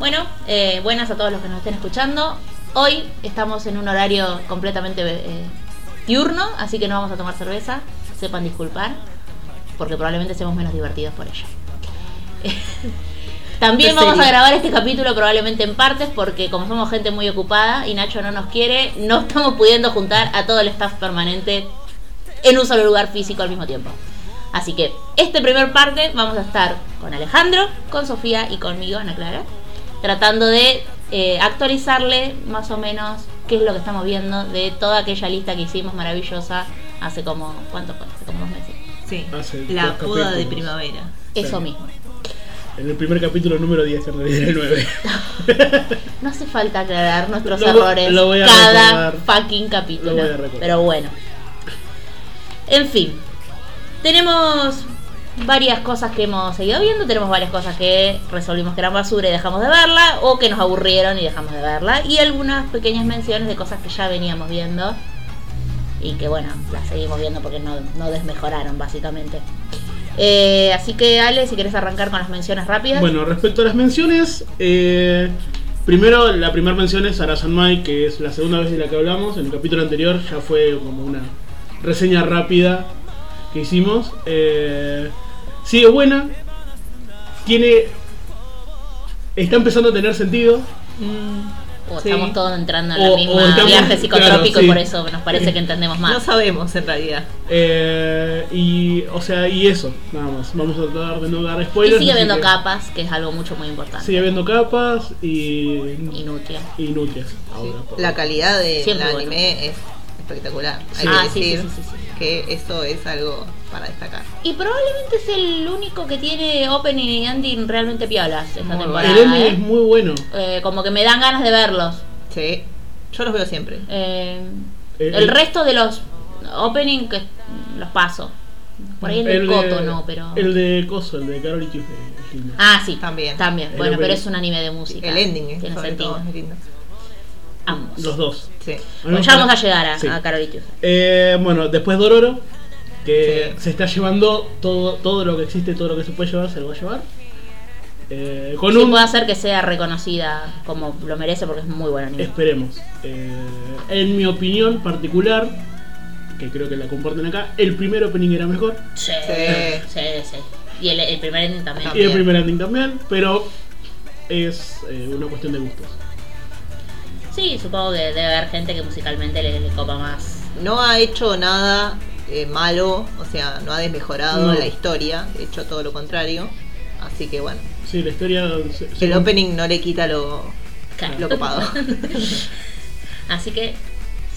Bueno, eh, buenas a todos los que nos estén escuchando. Hoy estamos en un horario completamente eh, diurno, así que no vamos a tomar cerveza. Sepan disculpar, porque probablemente seamos menos divertidos por ello. También ¿En vamos a grabar este capítulo probablemente en partes porque como somos gente muy ocupada y Nacho no nos quiere, no estamos pudiendo juntar a todo el staff permanente en un solo lugar físico al mismo tiempo. Así que este primer parte vamos a estar con Alejandro, con Sofía y conmigo, Ana Clara, tratando de eh, actualizarle más o menos qué es lo que estamos viendo de toda aquella lista que hicimos maravillosa hace como, ¿cuánto fue? Hace como dos meses. Sí, Hace la poda de primavera. Eso Sí. mismo. En el primer capítulo número 10, en realidad el 9. No hace falta aclarar nuestros Lo- errores lo voy a cada recordar. fucking capítulo. Lo voy a recordar. Pero bueno. En fin. Tenemos varias cosas que hemos seguido viendo. Tenemos varias cosas que resolvimos que eran basura y dejamos de verla. O que nos aburrieron y dejamos de verla. Y algunas pequeñas menciones de cosas que ya veníamos viendo. Y que bueno, las seguimos viendo porque no, no desmejoraron básicamente. Eh, así que Ale, si quieres arrancar con las menciones rápidas. Bueno, respecto a las menciones, eh, primero la primera mención es Sarah San Mai, que es la segunda vez de la que hablamos. En el capítulo anterior ya fue como una reseña rápida que hicimos. Eh, sigue buena, tiene. Está empezando a tener sentido. O Sí. estamos todos entrando en O- la o misma estamos- viaje psicotrópico claro, y sí. por eso nos parece que entendemos más. No sabemos en realidad. Eh, y, o sea, y eso, nada más. Vamos a tratar de no dar y spoilers. sigue así habiendo que capas, que es algo mucho muy importante. Sigue habiendo capas y. Inútil. y nutrias. Ahora, por- La calidad del Siempre anime es espectacular. Hay Ah, que sí, sí, decir sí, sí, sí. Que eso es algo para destacar. Y probablemente es el único que tiene opening y ending realmente piolas esta Muy temporada. el ending ¿eh? es muy bueno. Eh, como que me dan ganas de verlos. Sí, yo los veo siempre. Eh, El- el resto de los opening que los paso. Por ahí el, de Koto no, pero. El de Coso, el de Carol Tuesday. Ah, sí. También. También. El Bueno, pero es un anime de música. El ending es Tiene sentido. todo, es lindo. Ambos. Los dos. Sí. Bueno, ya vamos a llegar a, Sí. a. Eh, bueno, después Dororo, que Sí. se está llevando todo, todo lo que existe, todo lo que se puede llevar, se lo va a llevar. Eh, con Sí, un. puede hacer que sea reconocida como lo merece porque es muy buen anime. Esperemos. Eh, en mi opinión particular, que creo que la comparten acá, el primer opening era mejor. Sí, Sí. sí, sí. Y el, el primer ending también. Y el primer ending también, pero es eh, una cuestión de gustos. Sí, supongo que debe haber gente que musicalmente le, le copa más. No ha hecho nada eh, malo, o sea, no ha desmejorado No. la historia, de hecho todo lo contrario. Así que bueno, Sí, la historia. se- se- el opening no le quita lo, Claro. lo copado. Así que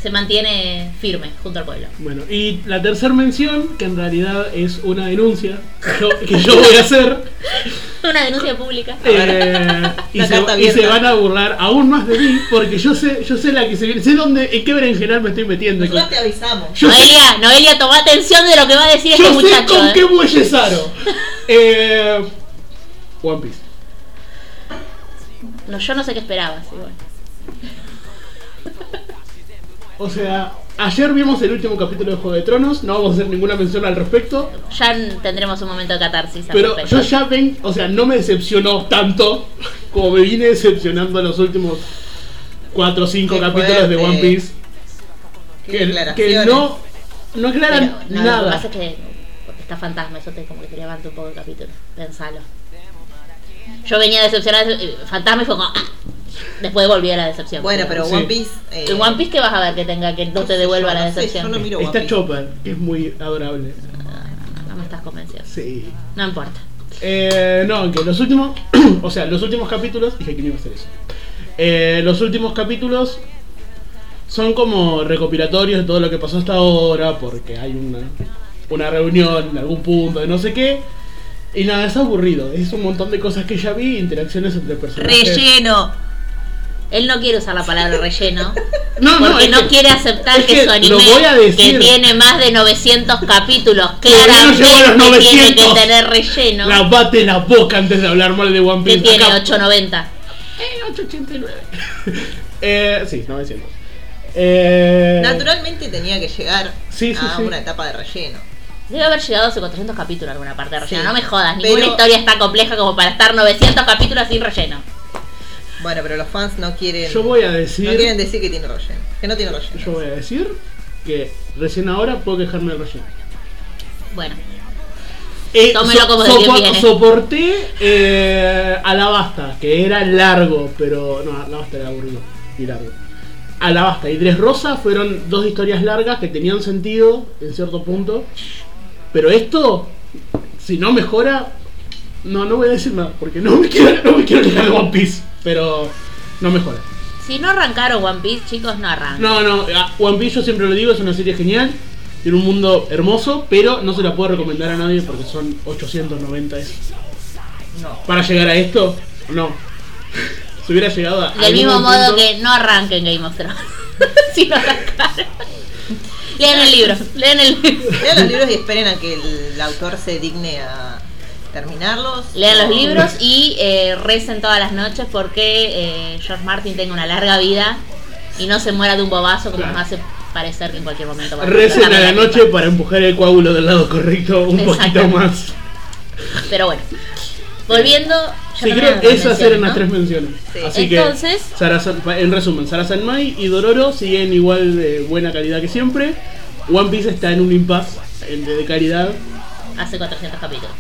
se mantiene firme junto al pueblo. Bueno, y la tercera mención, que en realidad es una denuncia que yo, que yo voy a hacer, Una denuncia pública. eh, y, se, y van a burlar aún más de mí, porque yo sé, yo sé la que se viene, sé dónde, en qué berenjenal me estoy metiendo. Nosotros te avisamos. yo sé, Noelia, Noelia, toma atención de lo que va a decir yo este sé muchacho. con ¿eh? qué muelles aro. Eh, One Piece. No, yo no sé qué esperabas. igual. O sea, ayer vimos el último capítulo de Juego de Tronos, no vamos a hacer ninguna mención al respecto. Ya tendremos un momento de catarsis. al Pero respecto. yo ya ven, o sea, no me decepcionó tanto como me vine decepcionando en los últimos 4 o 5 Qué capítulos de. One Piece. Que, no, no aclaran Pero, no, Lo que nada. pasa es que está fantasma, eso te como que te levanta un poco el capítulo. Pensalo. Yo venía decepcionada, eh, fantasma y fue como. "Ah". Después volví a la decepción. Bueno, pero. One Piece. eh, El One Piece que vas a ver que tenga que no te sé, devuelva yo la no sé, decepción. yo no miro One Está Piece. Chopper, que es muy adorable. No me estás convenciendo. Sí. No importa. Eh, no, que los últimos, o sea, los últimos capítulos, dije que no iba a hacer eso. Eh, los últimos capítulos son como recopilatorios de todo lo que pasó hasta ahora, porque hay una, una reunión en algún punto de no sé qué. Y nada, es aburrido. Es un montón de cosas que ya vi, interacciones entre personajes. Relleno. Él no quiere usar la palabra relleno. No, no, porque no que- quiere aceptar es que, que su anime que tiene más de 900 capítulos Todavía no llegó a los claramente tiene que 900. tener relleno Lavate la boca antes de hablar mal de One que Piece. tiene Acá- 890 Eh, 889. eh, sí, 900. Eh, Naturalmente tenía que llegar Sí, sí, a sí. una etapa de relleno. debe haber llegado hace 400 capítulos alguna parte de relleno Sí, no me jodas ninguna pero- historia es tan compleja como para estar 900 capítulos sin relleno Bueno, pero los fans no quieren. Yo voy a decir. No quieren decir que tiene relleno. Que no tiene relleno. Yo voy a decir que recién ahora puedo quejarme del relleno. Bueno, Eh, Tómelo como de quien viene. Soporté eh, Alabasta, que era largo, pero. No, Alabasta era aburrido y largo. Alabasta y Dres Rosa fueron dos historias largas que tenían sentido en cierto punto. Pero esto, si no mejora. No, no voy a decir nada, porque no me quiero, no me quiero quejar de One Piece. Pero no mejora. si no arrancaron One Piece, chicos, no arrancan. No, no, One Piece yo siempre lo digo, es una serie genial. Tiene un mundo hermoso, pero no se la puedo recomendar a nadie porque son 890 es- No. Para llegar a esto, no. Si hubiera llegado a. Del mismo modo que no arranquen Game of Thrones. si no arrancaron. Lean el libro, lean el libro. Lean los libros y esperen a que el autor se digne a terminarlos. Lean los libros y eh, recen todas las noches porque eh, George Martin tenga una larga vida y no se muera de un bobazo como Claro. nos hace parecer que en cualquier momento va a Recen a la noche para empujar el coágulo del lado correcto un poquito más. Pero bueno, volviendo. Sí, creo las esas eran las tres menciones. Sí. Así Entonces- que, en resumen, Sarasan Mai y Dororo siguen igual de buena calidad que siempre. One Piece está en un impasse de calidad. Hace 400 capítulos.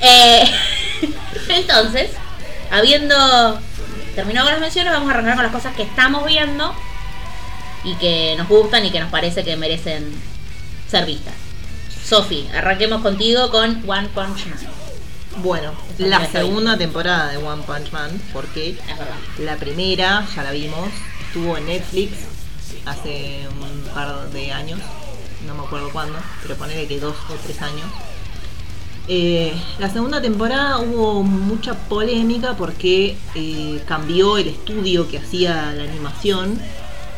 Eh, entonces, habiendo terminado con las menciones, vamos a arrancar con las cosas que estamos viendo y que nos gustan y que nos parece que merecen ser vistas. Sofi, arranquemos contigo con One Punch Man. Bueno, Esa la bien. segunda temporada de One Punch Man, porque la primera, ya la vimos, estuvo en Netflix hace un par de años, no me acuerdo cuándo, pero ponele que dos o tres años. Eh, la segunda temporada hubo mucha polémica porque eh, cambió el estudio que hacía la animación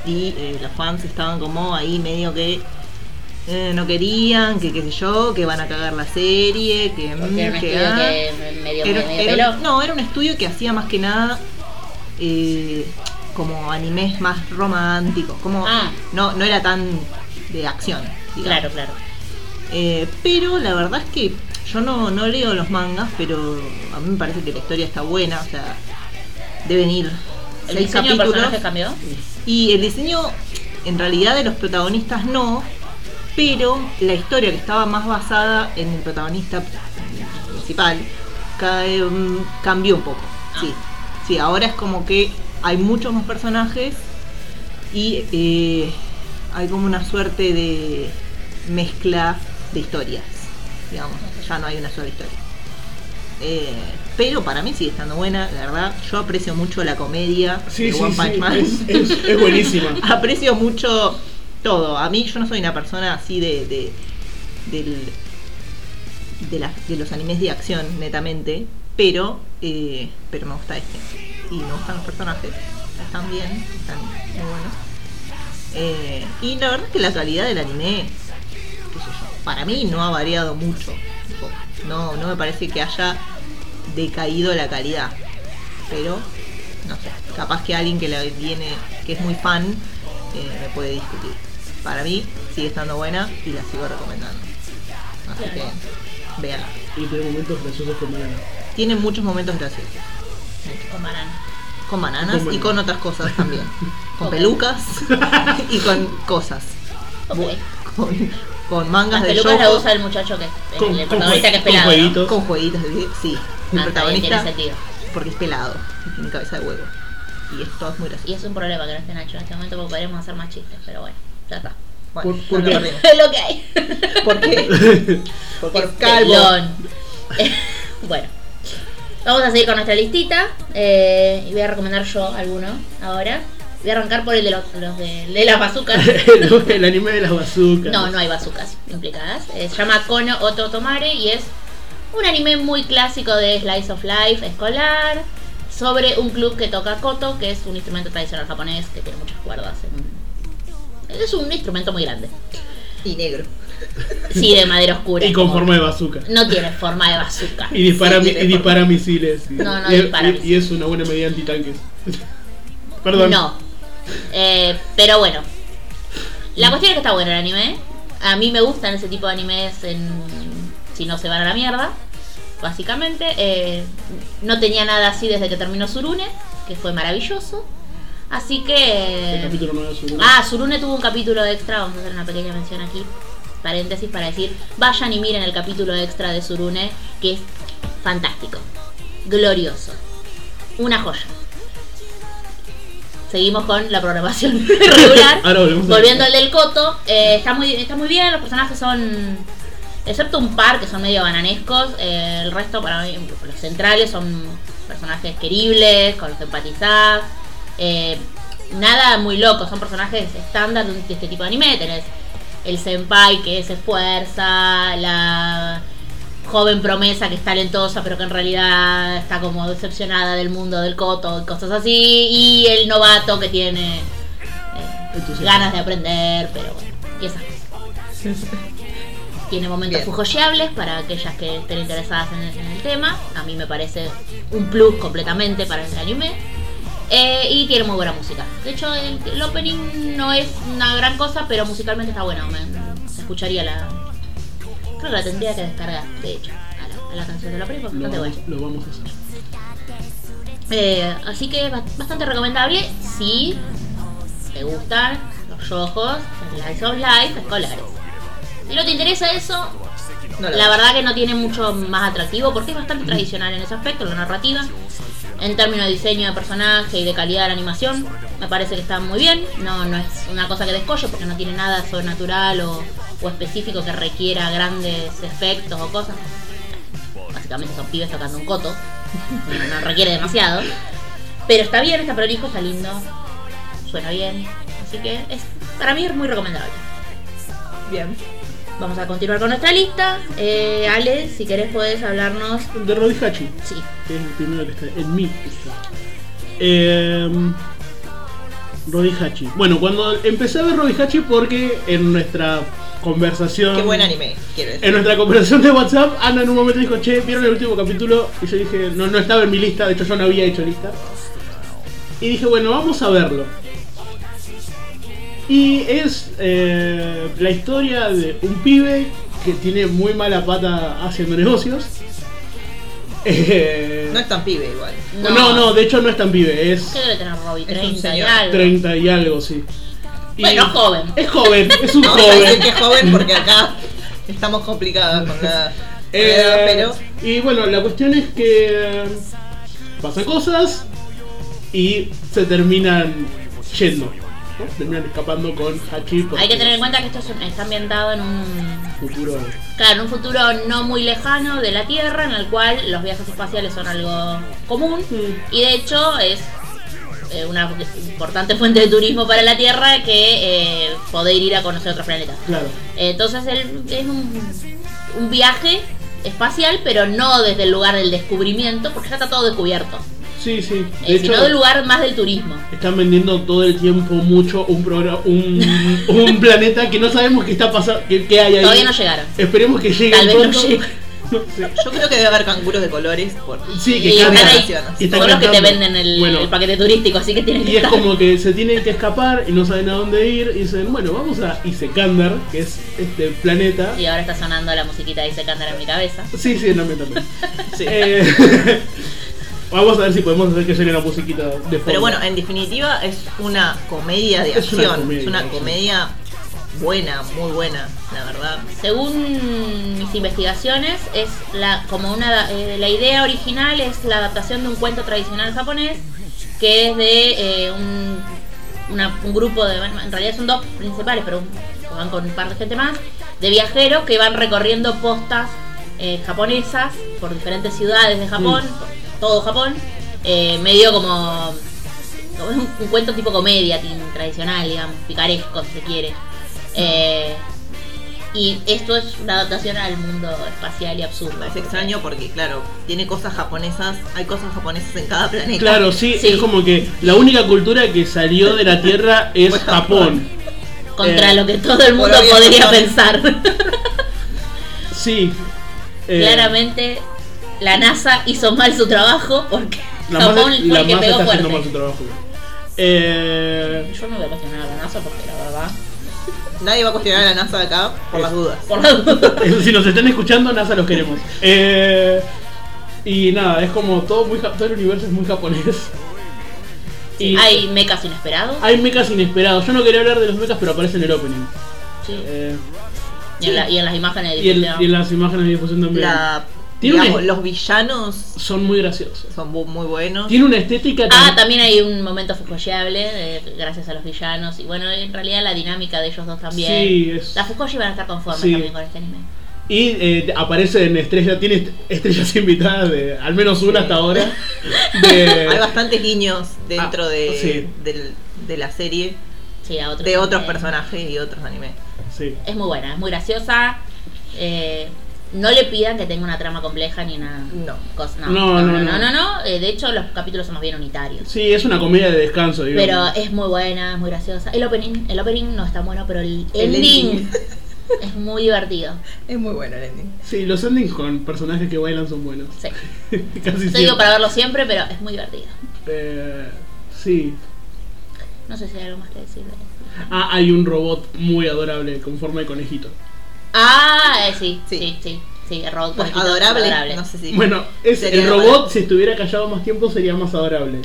y eh, los fans estaban como ahí medio que eh, no querían, que qué sé yo, que van a cagar la serie, que, Porque era un que, estudio ah. que medio, Era- medio era- pelo. no, era un estudio que hacía más que nada como animes más románticos, como Ah. no, no era tan de acción. digamos. Claro, claro. Pero la verdad es que yo no, no leo los mangas, pero a mí me parece que la historia está buena, o sea, deben ir ¿El seis diseño de capítulos. cambió? Y el diseño, en realidad, de los protagonistas no, pero la historia que estaba más basada en el protagonista principal em, cambió un poco. Sí, sí, ahora es como que hay muchos más personajes y eh, hay como una suerte de mezcla de historias, digamos, ya no hay una sola historia. Eh, pero para mí sigue estando buena, la verdad. Yo aprecio mucho la comedia Sí, de sí, One Punch sí, Man. es, es- es buenísima. aprecio mucho todo. A mí yo no soy una persona así de, de, del- de, la- de los animes de acción, netamente, pero, eh, pero me gusta este. Y me gustan los personajes, están bien, están muy buenos. Eh, y la verdad es que la calidad del anime, qué sé yo, para mí no ha variado mucho. No, no me parece que haya decaído la calidad. Pero, no sé, capaz que alguien que la viene, que es muy fan, eh, me puede discutir. Para mí sigue estando buena y la sigo recomendando. Así que, véanla. Y tiene momentos graciosos con Mariana. Tiene muchos momentos graciosos. Con banana. Con bananas Con y con otras cosas también. Con pelucas y con cosas. Ok. Con, con mangas Las de pelucas la usa el muchacho que es Con- el con protagonista jue- que es con pelado. ¿no? jueguitos. con jueguitos. de- Sí, el Ah, protagonista tiene sentido. porque es pelado y tiene cabeza de huevo. Y esto es muy Y gracioso. es un problema que no esté Nacho en este momento porque podríamos hacer más chistes, pero bueno, ya está. Bueno, ¿Por- qué? lo perdimos. Es lo que hay. ¿Por qué? Porque es calvo. Bueno, vamos a seguir con nuestra listita. eh, y voy a recomendar yo alguno ahora. Voy a arrancar por el de los, los de, de las bazucas. el, el anime de las bazookas. No, no hay bazucas implicadas. Eh, se llama Kono Oto Tomare y es un anime muy clásico de Slice of Life escolar sobre un club que toca koto, que es un instrumento tradicional japonés que tiene muchas cuerdas. en- Es un instrumento muy grande. Y negro. Sí, de madera oscura. Y con como- forma de bazooka. No tiene forma de bazooka. Y dispara, Sí, y dispara misiles. Y, No, no y- dispara y- misiles. y es una buena medida antitanques. Perdón. No. Eh, pero bueno. La cuestión es que está bueno el anime. A mí me gustan ese tipo de animes en... si no se van a la mierda. Básicamente. Eh, no tenía nada así desde que terminó Surune. que fue maravilloso. Así El que... capítulo 9 de Surune. Ah, Surune tuvo un capítulo extra, vamos a hacer una pequeña mención aquí, paréntesis para decir, vayan y miren el capítulo extra de Surune, que es fantástico, glorioso, una joya. Seguimos con la programación regular. Ahora Volviendo al del Coto, eh, está, muy, está muy bien, los personajes son, excepto un par que son medio bananescos, eh, el resto para mí, los centrales son personajes queribles, con los que empatizás. eh, nada muy loco, son personajes estándar de este tipo de anime. Tenés el senpai que se esfuerza, la joven promesa que es talentosa pero que en realidad está como decepcionada del mundo del coto y cosas así, y el novato que tiene eh, ganas de aprender, pero bueno, y esas cosas. Tiene momentos fujoseables para aquellas que estén interesadas en, en el tema. A mí me parece un plus completamente para el anime. Eh, y tiene muy buena música. De hecho, el, el opening no es una gran cosa, pero musicalmente está bueno. Me- se escucharía la. Creo que la tendría que descargar, de hecho, a la, a la canción porque es Lo bastante buena. lo vamos a hacer. Eh, así que ba- bastante recomendable si te gustan los yojos, Slice of Life escolares. Si no te interesa eso, No la verdad que no tiene mucho más atractivo porque es bastante tradicional en ese aspecto, la narrativa. En términos de diseño de personaje y de calidad de la animación, me parece que está muy bien. No, no es una cosa que descolle porque no tiene nada sobrenatural o, o específico que requiera grandes efectos o cosas. Básicamente son pibes tocando un coto. No, no requiere demasiado. Pero está bien, está prolijo, está lindo. Suena bien. Así que es, para mí es muy recomendable. Bien. Vamos a continuar con nuestra lista. Eh, Ale, si querés puedes hablarnos. De Rodihachi, Sí, que es el primero que está en mi lista. Eh, Rodihachi. Bueno, cuando empecé a ver Rodihachi porque en nuestra conversación... Qué buen anime, quiero En decir. nuestra conversación de WhatsApp, Ana en un momento dijo, che, ¿vieron el último capítulo? Y yo dije, no, no estaba en mi lista, de hecho yo no había hecho lista. Y dije, bueno, vamos a verlo. Y es eh, la historia de un pibe que tiene muy mala pata haciendo negocios. Eh, No es tan pibe igual. no. no, de hecho no es tan pibe, es ¿Qué debe tener Robbie? Es un 30 y algo. 30 y algo, sí. Y- Bueno, joven. Es joven, es un No joven. decir que es joven porque acá estamos complicadas con la, con la Eh, edad, pero Y bueno, la cuestión es que pasan cosas y se terminan yendo. ¿No? Terminan escapando con Hachi. Hay que tener en cuenta que esto es- está ambientado en un, Futuro. claro, en un futuro no muy lejano de la Tierra, en el cual los viajes espaciales son algo común. Mm. Y de hecho es eh, una importante fuente de turismo para la Tierra que eh, poder ir a conocer otros planetas. Claro. Entonces el- es un, un viaje espacial, pero no desde el lugar del descubrimiento, porque ya está todo descubierto, Sí, sí. eh, De sino hecho, del lugar más del turismo. están vendiendo todo el tiempo mucho un programa, un, un planeta que no sabemos qué está pasando, qué, qué hay ahí. Todavía no llegaron. Esperemos que llegue Tal vez no pronto. llegue. No sé. yo creo que debe haber canguros de colores. Por... Sí, que Y están ahí. Y están son los que te venden el, Bueno. el paquete turístico, así que tienen que Y es estar. como que se tienen que escapar y no saben a dónde ir. Y dicen, bueno, vamos a Isekandar, que es este planeta. Y ahora está sonando la musiquita de Isekandar en mi cabeza. Sí, sí, no me también. Sí. Eh, vamos a ver si podemos hacer que llegue la musiquita de fondo. Pero bueno, en definitiva es una comedia de Es una acción. comedia es una comedia buena, muy buena, la verdad. Según mis investigaciones, es la como una eh, la idea original es la adaptación de un cuento tradicional japonés que es de eh, un, una- un grupo de en realidad son dos principales, pero un- van con un par de gente más de viajeros que van recorriendo postas eh, japonesas por diferentes ciudades de Japón, todo Japón, eh, medio como como es un, un cuento tipo comedia tradicional, digamos, picaresco si se quiere. Eh, y esto es una adaptación al mundo espacial y absurdo. Es extraño porque, claro, tiene cosas japonesas, hay cosas japonesas en cada planeta. Claro, sí, Sí. es como que la única cultura que salió de la Tierra es Japón. Contra Eh, lo que todo el mundo podría pensar. Sí. Eh, Claramente la NASA hizo mal su trabajo porque La Japón fue la el que pegó está fuerte. mal su trabajo. Eh, Yo no voy a cuestionar a la NASA porque la verdad. Nadie va a cuestionar a la NASA de acá por las dudas. Por la duda. si nos están escuchando, NASA los queremos. Eh, y nada, es como todo muy todo el universo es muy japonés. Y Hay mechas inesperados. hay mechas inesperados. Yo no quería hablar de los mechas, pero aparecen en el opening. Sí. Eh, Y, en la- y en las imágenes de y, el- difusión. y en las imágenes de difusión también. La, Tiene digamos, los villanos Son muy graciosos. son bu- muy buenos. Tiene una estética Ah, también hay un momento fujoyable eh, gracias a los villanos. Y bueno, en realidad la dinámica de ellos dos también. Sí, es- Las Fujoshi van a estar conformes Sí. también con este anime. Y eh, aparece en estrella, tiene est- estrellas invitadas de al menos una Sí. hasta ahora. De, Hay bastantes guiños dentro Ah, de, sí. del- de la serie Sí, a otros de otros personajes y otros animes. sí. Es muy buena, es muy graciosa. Eh, no le pidan que tenga una trama compleja ni una No. cosa. No, No, no, no, no. no, no. no, Eh, de hecho, los capítulos son más bien unitarios. Sí, es una comedia de descanso, Pero digamos. es muy buena, es muy graciosa. El opening, el opening no está bueno, pero el, El ending es muy divertido. Es muy bueno el ending. Sí, los endings con personajes que bailan son buenos. Sí. Casi te digo para verlo siempre, pero es muy divertido. Eh, sí. No sé si hay algo más que decir. de eso. Ah, hay un robot muy adorable con forma de conejito. Ah, eh, sí, sí, Sí. sí, sí, el robot Bueno, conejito, adorable, no sé si. Bueno, es, el robot, si estuviera callado más tiempo, sería más adorable.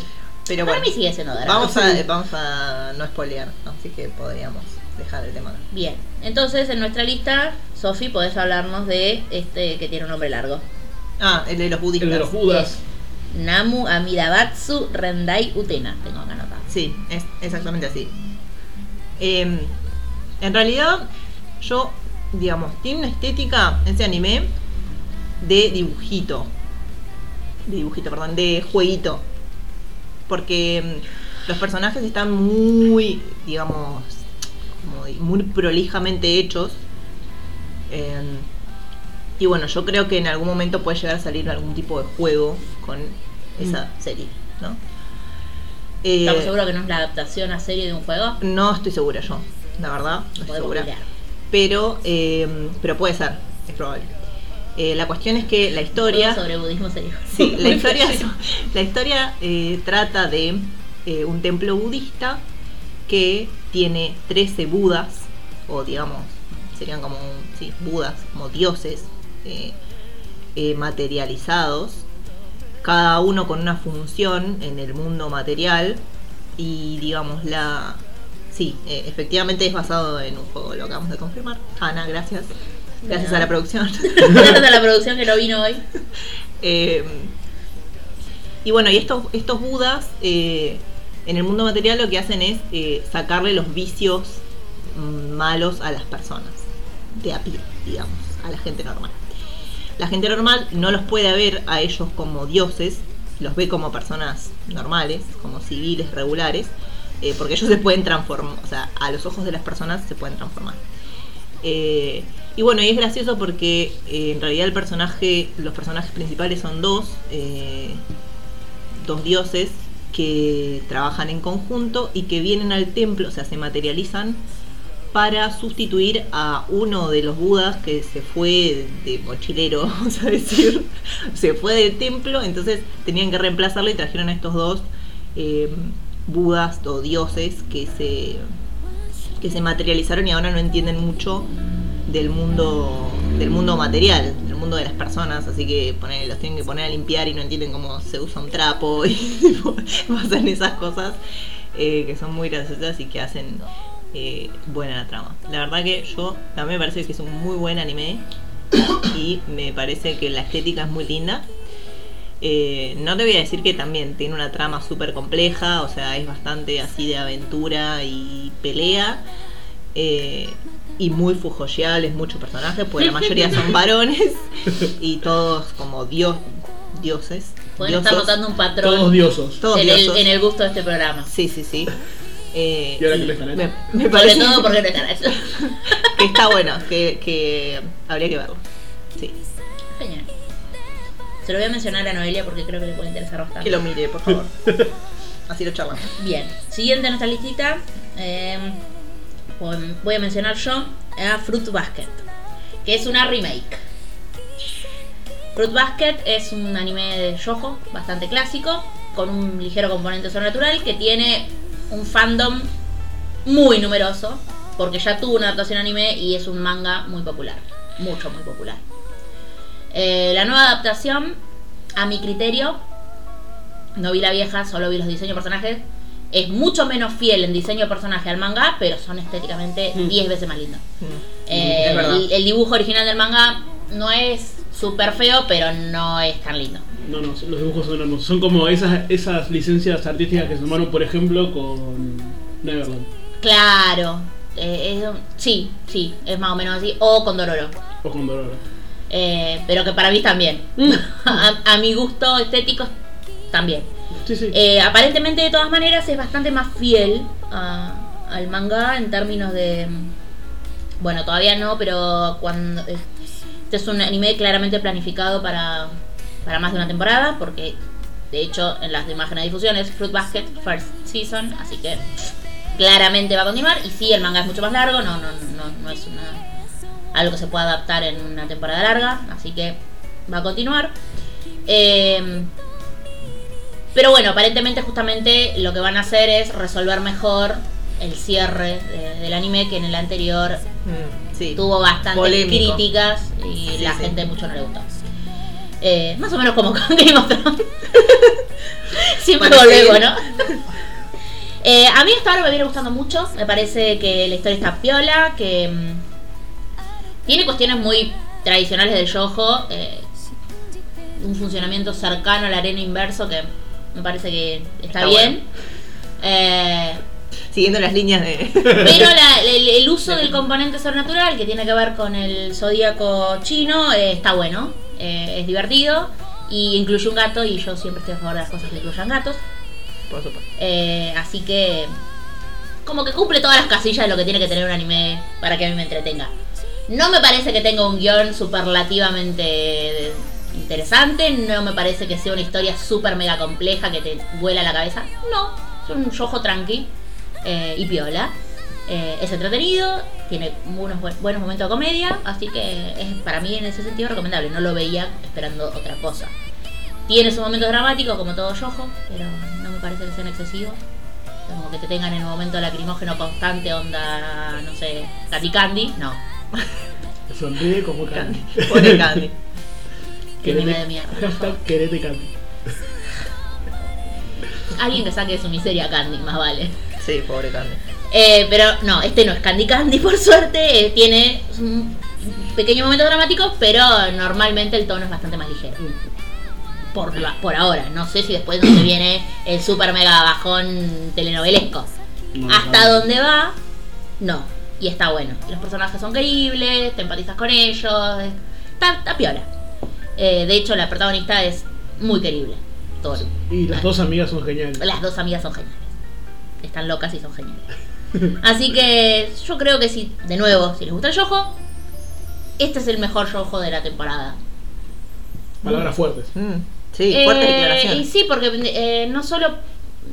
Pero Para bueno, mí sigue siendo adorable. vamos a, vamos a no spoilear, así que podríamos dejar el tema. Bien, entonces en nuestra lista, Sofi, podés hablarnos de este que tiene un nombre largo. Ah, el de los budistas. El de los Judas. Namu Amidabatsu Rendai Utena. Tengo acá anotado. Sí, es exactamente así. Eh, en realidad, yo, digamos, tiene una estética, ese anime, de dibujito. De dibujito, perdón, de jueguito. Porque mm, los personajes están muy, digamos, como di- muy prolijamente hechos. Eh, y bueno, yo creo que en algún momento puede llegar a salir algún tipo de juego con esa serie, ¿no? Eh, ¿Estamos seguros que no es la adaptación a serie de un juego? no estoy segura yo, la verdad, no estoy segura. Pero, eh, pero puede ser, es probable. Eh, la cuestión es que la historia, sobre budismo sería. sí, la historia, la historia eh, trata de un templo budista que tiene 13 budas, o digamos, serían como, sí, budas, como dioses materializados, cada uno con una función en el mundo material y digamos la... Sí, eh, efectivamente es basado en un juego, lo acabamos de confirmar. Ana, gracias. Gracias a la producción. Gracias a la producción que no vino hoy. Eh, y bueno, y estos, estos budas eh, en el mundo material lo que hacen es sacarle los vicios malos a las personas, de a pie, digamos, a la gente normal. La gente normal no los puede ver a ellos como dioses, los ve como personas normales, como civiles, regulares, eh, porque ellos se pueden transformar, o sea, a los ojos de las personas se pueden transformar. Eh, y bueno, y es gracioso porque eh, en realidad el personaje, los personajes principales son dos, dos dioses que trabajan en conjunto y que vienen al templo, o sea, se materializan para sustituir a uno de los budas que se fue de mochilero, vamos a decir, se fue del templo, entonces tenían que reemplazarlo y trajeron a estos dos budas o dioses que se que se materializaron y ahora no entienden mucho del mundo del mundo material, del mundo de las personas, así que los tienen que poner a limpiar y no entienden cómo se usa un trapo y pasan esas cosas eh, que son muy graciosas y que hacen eh, buena la trama. La verdad que yo a mí me parece que es un muy buen anime y me parece que la estética es muy linda. Eh, no te voy a decir que también tiene una trama súper compleja, o sea, es bastante así de aventura y pelea. eh, y muy fujoyeables muchos personajes, porque la mayoría son varones y todos como dios, dioses. Pueden estar notando un patrón Todos diosos. Todos en, el, en el gusto de este programa. Sí, sí, sí. Eh, Y ahora que le están me, me Sobre parece todo porque eso. que está bueno, que, que habría que verlo. Sí. Se lo voy a mencionar a Noelia porque creo que le puede interesar bastante. Que lo mire, por favor. Así lo charlamos. Bien, siguiente en nuestra listita. eh, voy- a mencionar yo a Fruit Basket, que es una remake. Fruit Basket es un anime de yojo bastante clásico, con un ligero componente sobrenatural que tiene un fandom muy numeroso, porque ya tuvo una adaptación anime y es un manga muy popular, mucho, muy popular. Eh, la nueva adaptación, a mi criterio, no vi la vieja, solo vi los diseños de personajes. es mucho menos fiel en diseño de personaje al manga, pero son estéticamente Mm. 10 veces más lindos. Mm. Eh, el, el dibujo original del manga no es súper feo, pero no es tan lindo. No, no, los dibujos son hermosos. Son como esas, esas licencias artísticas que se tomaron, por ejemplo, con Neverland. Claro, eh, es- sí, sí, es más o menos así. O con Dororo. O con Dororo. Eh, pero que para mí también. A, a mi gusto estético también. Sí, sí. Eh, aparentemente, de todas maneras, es bastante más fiel a- al manga en términos de. Bueno, todavía no, pero cuando. Este es un anime claramente planificado para, para más de una temporada, porque de hecho en las imágenes de difusión es Fruit Basket First Season, así que claramente va a continuar. Y sí, el manga es mucho más largo, no, no, no, no es una, algo que se pueda adaptar en una temporada larga, así que va a continuar. Eh, pero bueno, aparentemente justamente lo que van a hacer es resolver mejor el cierre de- del anime que en el anterior Mm, sí. tuvo bastantes Polémico. críticas y Sí, la sí. gente mucho no le gustó. Eh, más o menos como con Game of Thrones. Siempre volvemos, ¿no? Eh, a mí hasta ahora me viene gustando mucho. Me parece que la historia está piola, que mm, tiene cuestiones muy tradicionales del yojo. eh, un funcionamiento cercano al arena inverso que me parece que está, Está bien. Eh, Siguiendo las líneas de. pero la- el, el uso del componente sobrenatural que tiene que ver con el zodíaco chino eh, está bueno, eh, es divertido y incluye un gato y yo siempre estoy a favor de las cosas que incluyan gatos. Por supuesto. Así que como que cumple todas las casillas de lo que tiene que tener un anime para que a mí me entretenga. No me parece que tenga un guion superlativamente interesante, no me parece que sea una historia super mega compleja que te vuela la cabeza. No, es un yojo tranqui eh, y piola. Eh, es entretenido, tiene unos buen- buenos momentos de comedia, así que es para mí en ese sentido recomendable. No lo veía esperando otra cosa. Tiene sus momentos dramáticos, como todo yojo, pero no me parece que sean excesivos. Como que te tengan en un momento lacrimógeno constante, onda, no sé, Candy Candy, no. Sonríe como Candy. Pone Candy. Qué Querete- meme de mierda. Hashtag querete Candy. Alguien que saque de su miseria Candy, más vale. Sí, pobre Candy. Eh, pero no, este no es Candy Candy, por suerte. eh, tiene un pequeño momento dramático, pero normalmente el tono es bastante más ligero. Por, la- por ahora, no sé si después donde viene el super mega bajón telenovelesco. No, Hasta no. donde va, no. Y está bueno. Los personajes son queribles, te empatizas con ellos. Está, está piola. Eh, de hecho, la protagonista es muy querible. Todo. Y las dos amigas son geniales. Las dos amigas son geniales. Están locas y son geniales. Así que yo creo que si, de nuevo, si les gusta el yojo, este es el mejor yojo de la temporada. Palabras fuertes. Mm, Sí, fuerte Eh, declaración. Y sí, porque eh, no solo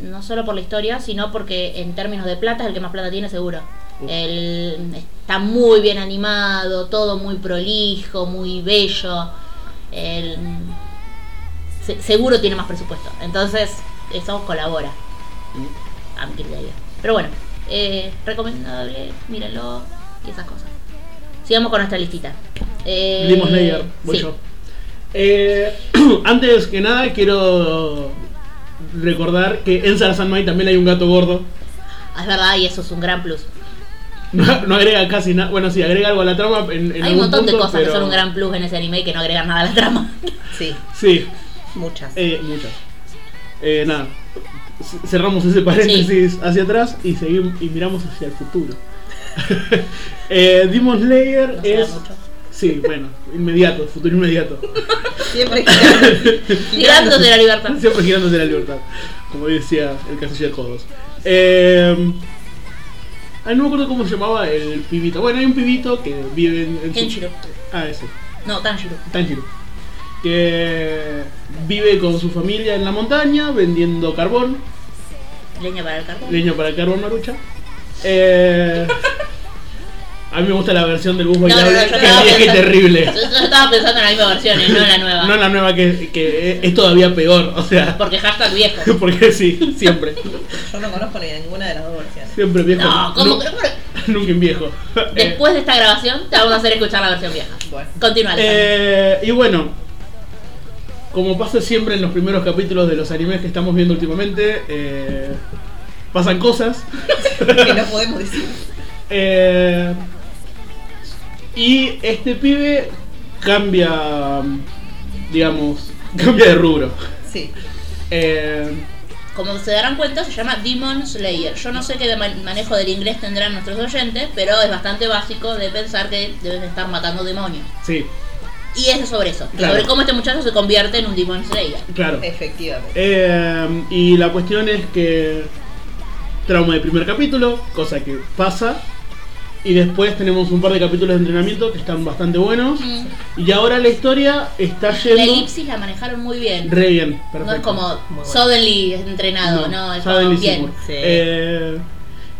no solo por la historia, sino porque en términos de plata es el que más plata tiene seguro. El- está muy bien animado, todo muy prolijo, muy bello. El- se- seguro tiene más presupuesto. Entonces, eso colabora a mi criterio. Pero bueno, eh, recomendable, mírenlo y esas cosas. Sigamos con nuestra listita. Eh, Demon Slayer, voy sí. yo. Eh, antes que nada, quiero recordar que en Sarasanmai también hay un gato gordo. Ah, Es verdad, y eso es un gran plus. No, no agrega casi nada. Bueno, sí, agrega algo a la trama. En, en Hay un montón de cosas que son un gran plus en ese anime y que no agregan nada a la trama. Sí, Sí, muchas. eh, muchas. Eh, nada, cerramos ese paréntesis hacia atrás y seguimos y miramos hacia el futuro. eh, Demon Slayer No es. mucho. Sí, bueno, inmediato, futuro inmediato. Siempre girando. De la libertad. Siempre girándose la libertad, como decía el canciller Codos. Eh, ay, no me acuerdo cómo se llamaba el pibito. Bueno, hay un pibito que vive en. en su- Kenshiro. Ah, ese. No, Tanjiro. Tanjiro. Que vive con su familia en la montaña vendiendo carbón, Leña para el carbón. leña para el carbón marucha. Eh, a mí me gusta la versión del bus No, no, bailable, no, yo que estaba es vieja y pensando- terrible. Yo, yo estaba pensando en la misma versión, eh, no en la nueva. No la nueva que, que es todavía peor, o sea, Porque hashtag viejo. porque sí, siempre. Yo no conozco ni ninguna de las dos versiones. Siempre viejo. No, ¿cómo que no? Nunca en viejo. Después de esta grabación te vamos a hacer escuchar la versión vieja. Bueno. Continúa. Eh, y bueno, como pasa siempre en los primeros capítulos de los animes que estamos viendo últimamente, eh, pasan cosas. que no podemos decir. Eh, y este pibe cambia, digamos, cambia de rubro. Sí. Eh, Como se darán cuenta, se llama Demon Slayer. Yo no sé qué de manejo del inglés tendrán nuestros oyentes, pero es bastante básico de pensar que deben estar matando demonios. sí, Y es sobre eso, Claro. sobre cómo este muchacho se convierte en un Demon Slayer. claro. Efectivamente. Eh, y la cuestión es que trauma de primer capítulo, cosa que pasa. Y después tenemos un par de capítulos de entrenamiento que están bastante buenos. Mm. Y ahora la historia está La yendo elipsis la manejaron muy bien. re bien. Perfecto. no es como bueno. suddenly entrenado, no, es Suddenly como bien. Sí. Eh,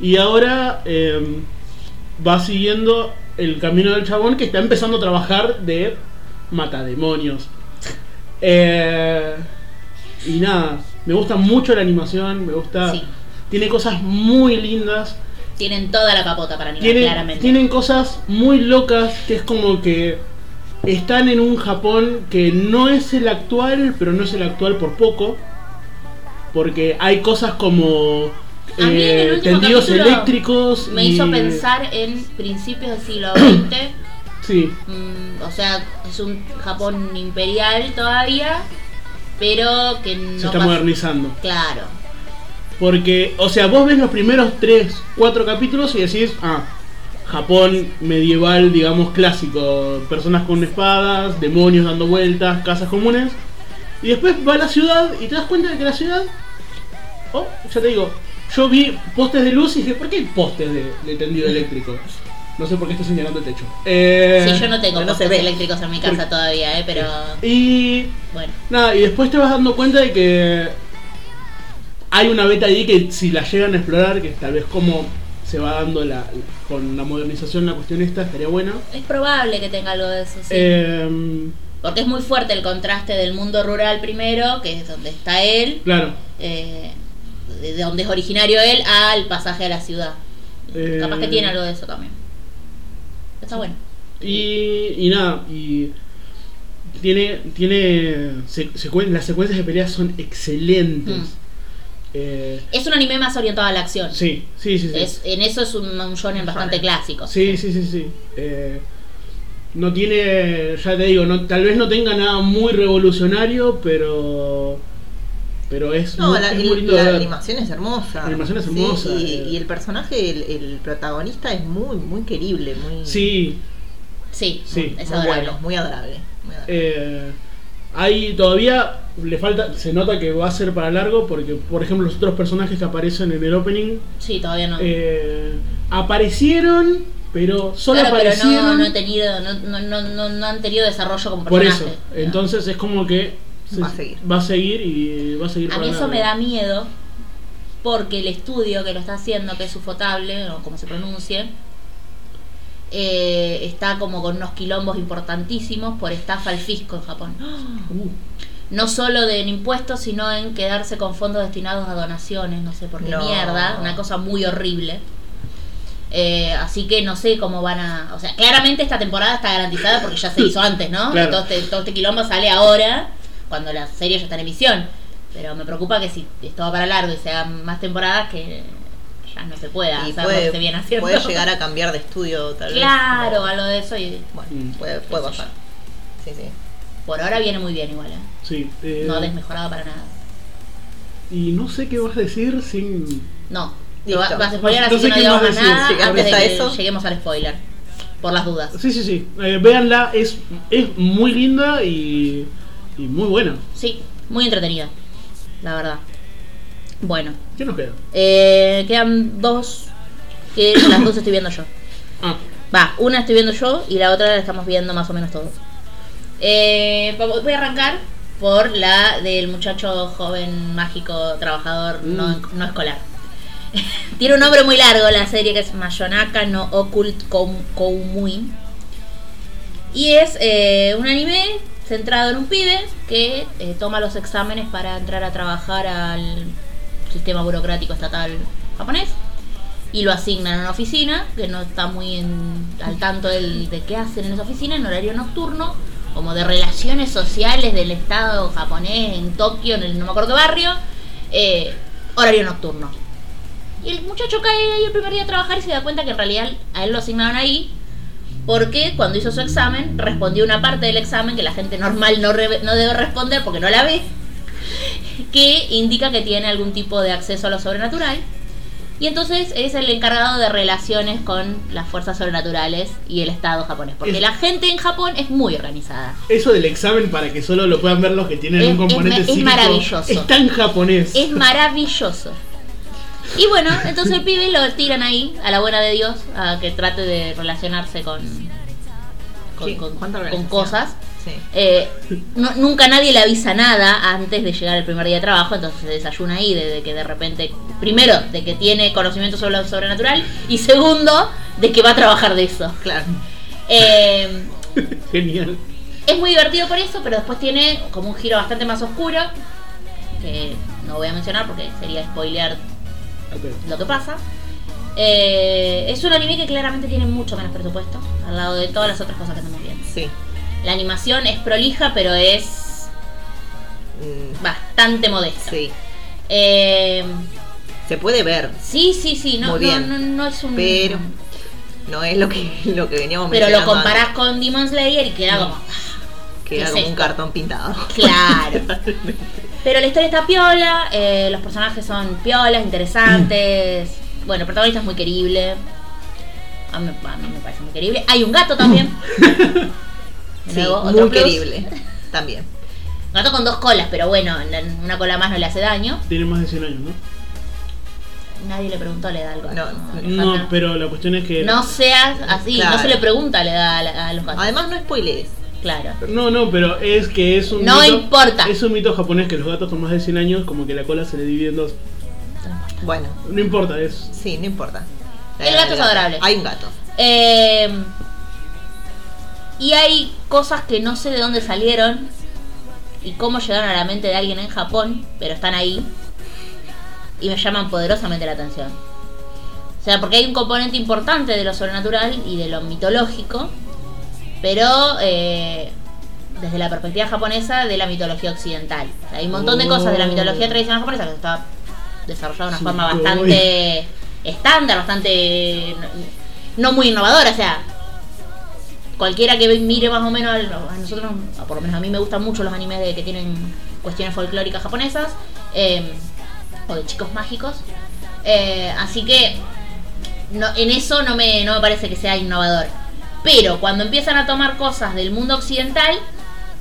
y ahora eh, va siguiendo el camino del chabón que está empezando a trabajar de matademonios. Eh, y nada, me gusta mucho la animación, me gusta. Sí. Tiene cosas muy lindas. Tienen toda la capota para animar, Tienen, claramente. tienen cosas muy locas que es como que están en un Japón que no es el actual, pero no es el actual por poco. Porque hay cosas como A mí en el eh, último tendidos eléctricos. Me y- hizo pensar en principios del siglo XX. Sí, mm, o sea, es un Japón imperial todavía, pero que no se está modernizando. Claro. Porque, o sea, vos ves los primeros 3, 4 capítulos y decís, ah, Japón medieval, digamos, clásico. Personas con espadas, demonios dando vueltas, casas comunes. Y después va a la ciudad y te das cuenta de que la ciudad... Oh, ya te digo, yo vi postes de luz y dije, ¿por qué hay postes de, de tendido eléctrico? No sé por qué estoy señalando el techo. Eh, Sí, yo no tengo no se postes eléctricos en mi casa todavía, eh, pero Y bueno. Nada, y después te vas dando cuenta de que hay una beta ahí que si la llegan a explorar, que tal vez como se va dando la, con la modernización la cuestión esta, estaría buena. Es probable que tenga algo de eso, sí. Eh, Porque es muy fuerte el contraste del mundo rural primero, que es donde está él, claro. eh, de de donde es originario él, al pasaje a la ciudad. Eh, Capaz que tiene algo de eso también. Está bueno. Y, y nada, y tiene, tiene secuen- las secuencias de peleas son excelentes. Mm. Eh, Es un anime más orientado a la acción. sí, sí, sí. sí. Es, en eso es un, un shonen bastante clásico. Sí, sí, sí, sí. Eh, no tiene, ya te digo, no, tal vez no tenga nada muy revolucionario, pero pero es, No, muy, la, es muy la animación es hermosa. La animación es Sí, hermosa, y, eh. y el personaje, el, el protagonista, es muy muy querible, muy, Sí, Sí, Sí, es muy adorable. bueno, muy adorable. muy adorable. eh, hay todavía le falta, se nota que va a ser para largo porque, por ejemplo, los otros personajes que aparecen en el opening Sí, todavía no. eh, aparecieron, pero solo Claro, pero aparecieron. no, no, he tenido, no, no, no, no, no han tenido desarrollo como por personaje. eso, entonces es como que se- Va a seguir. va a seguir y va a seguir A para mí eso largo. me da miedo porque el estudio que lo está haciendo, que es Ufotable, o como se pronuncie, eh, está como con unos quilombos importantísimos por estafa al fisco en Japón. Uh, No solo de en impuestos, sino en quedarse con fondos destinados a donaciones, no sé por qué No. mierda, una cosa muy horrible. Eh, así que no sé cómo van a... O sea, claramente esta temporada está garantizada porque ya se hizo antes, ¿no? Claro. Todo, este, todo este quilombo sale ahora, cuando la serie ya está en emisión. Pero me preocupa que si esto va para largo y sean más temporadas, que ya no se pueda y hacer puede, lo que se viene haciendo. puede llegar a cambiar de estudio tal vez. Claro, algo de eso y... Bueno, Mm. puede, puede pasar. Sí, sí. Por ahora viene muy bien igual, ¿eh? sí, eh, No ha desmejorado para nada. y no sé qué vas a decir sin No. Listo. Lo va- vas a spoiler, No así sé que no qué digamos más nada antes de que eso. lleguemos al spoiler. Por las dudas. Sí, sí, sí. Eh, véanla, es, es muy linda y, y muy buena. Sí, muy entretenida. La verdad. Bueno, ¿Qué nos queda? eh, quedan dos que las dos estoy viendo yo. Ah, Va, una estoy viendo yo y la otra la estamos viendo más o menos todos. Eh, voy a arrancar por la del muchacho joven, mágico, trabajador, no, Mm. no escolar. Tiene un nombre muy largo la serie que es Mayonaka no Occult Kou- Koumui. Y es eh, un anime centrado en un pibe que eh, toma los exámenes para entrar a trabajar al sistema burocrático estatal japonés y lo asignan a una oficina que no está muy en- al tanto del- de qué hacen en esa oficina en horario nocturno, como de relaciones sociales del estado japonés en Tokio, en el no me acuerdo qué barrio, eh, horario nocturno. Y el muchacho cae ahí el primer día a trabajar y se da cuenta que en realidad a él lo asignaron ahí porque cuando hizo su examen respondió una parte del examen que la gente normal no, re- no debe responder porque no la ve, que indica que tiene algún tipo de acceso a lo sobrenatural. Y entonces es el encargado de relaciones con las fuerzas sobrenaturales y el Estado japonés. Porque Es- la gente en Japón es muy organizada. Eso del examen para que solo lo puedan ver los que tienen Es- un componente es es maravilloso. Es tan japonés. Es maravilloso. Y bueno, entonces el pibe lo tiran ahí, a la buena de Dios, a que trate de relacionarse con, con, Sí, con- ¿cuánta con organización? cosas. Sí. Eh, no- nunca nadie le avisa nada antes de llegar el primer día de trabajo, entonces se desayuna ahí de, de que de repente, primero, de que tiene conocimiento sobre lo sobrenatural y segundo, de que va a trabajar de eso. Claro. Eh, Genial. es muy divertido por eso, pero después tiene como un giro bastante más oscuro, que no voy a mencionar porque sería spoilear lo que pasa. Eh, es un anime que claramente tiene mucho menos presupuesto, al lado de todas las otras cosas que estamos viendo. Sí. La animación es prolija, pero es Mm, bastante modesta. sí. Eh, Se puede ver, sí, sí, sí, no, Muy no, bien. no, no es un... pero no es lo que, lo que veníamos Pero lo comparás antes, con Demon Slayer y queda como... que ¿qué era es como un cartón pintado. Claro. Pero la historia está piola, eh, los personajes son piolas, interesantes. Bueno, el protagonista es muy querible. A mí, a mí me parece muy querible. Hay un gato también. Sí, nuevo, otro muy plus. querible. También. Gato con dos colas, pero bueno, una cola más no le hace daño. Tiene más de 100 años, ¿no? Nadie le preguntó la edad al gato. No, No, falta- pero la cuestión es que. No seas así, no se le pregunta la edad a los gatos. Además, no spoilees. claro. No, no, pero es que es un No mito. importa. Es un mito japonés que los gatos con más de 100 años, como que la cola se le divide en dos. Bueno, No importa, es. sí, no importa. El gato es adorable. Hay un gato. Eh, y hay cosas que no sé de dónde salieron y cómo llegaron a la mente de alguien en Japón, pero están ahí y me llaman poderosamente la atención. O sea, porque hay un componente importante de lo sobrenatural y de lo mitológico, pero eh, desde la perspectiva japonesa de la mitología occidental. O sea, hay un montón de cosas de la mitología tradicional japonesa que está desarrollada de una Sí, forma bastante estándar, bastante no muy innovadora. O sea, cualquiera que mire más o menos a nosotros, por lo menos a mí me gustan mucho los animes de, que tienen cuestiones folclóricas japonesas eh, o de chicos mágicos. Eh, así que no, en eso no me, no me parece que sea innovador. Pero cuando empiezan a tomar cosas del mundo occidental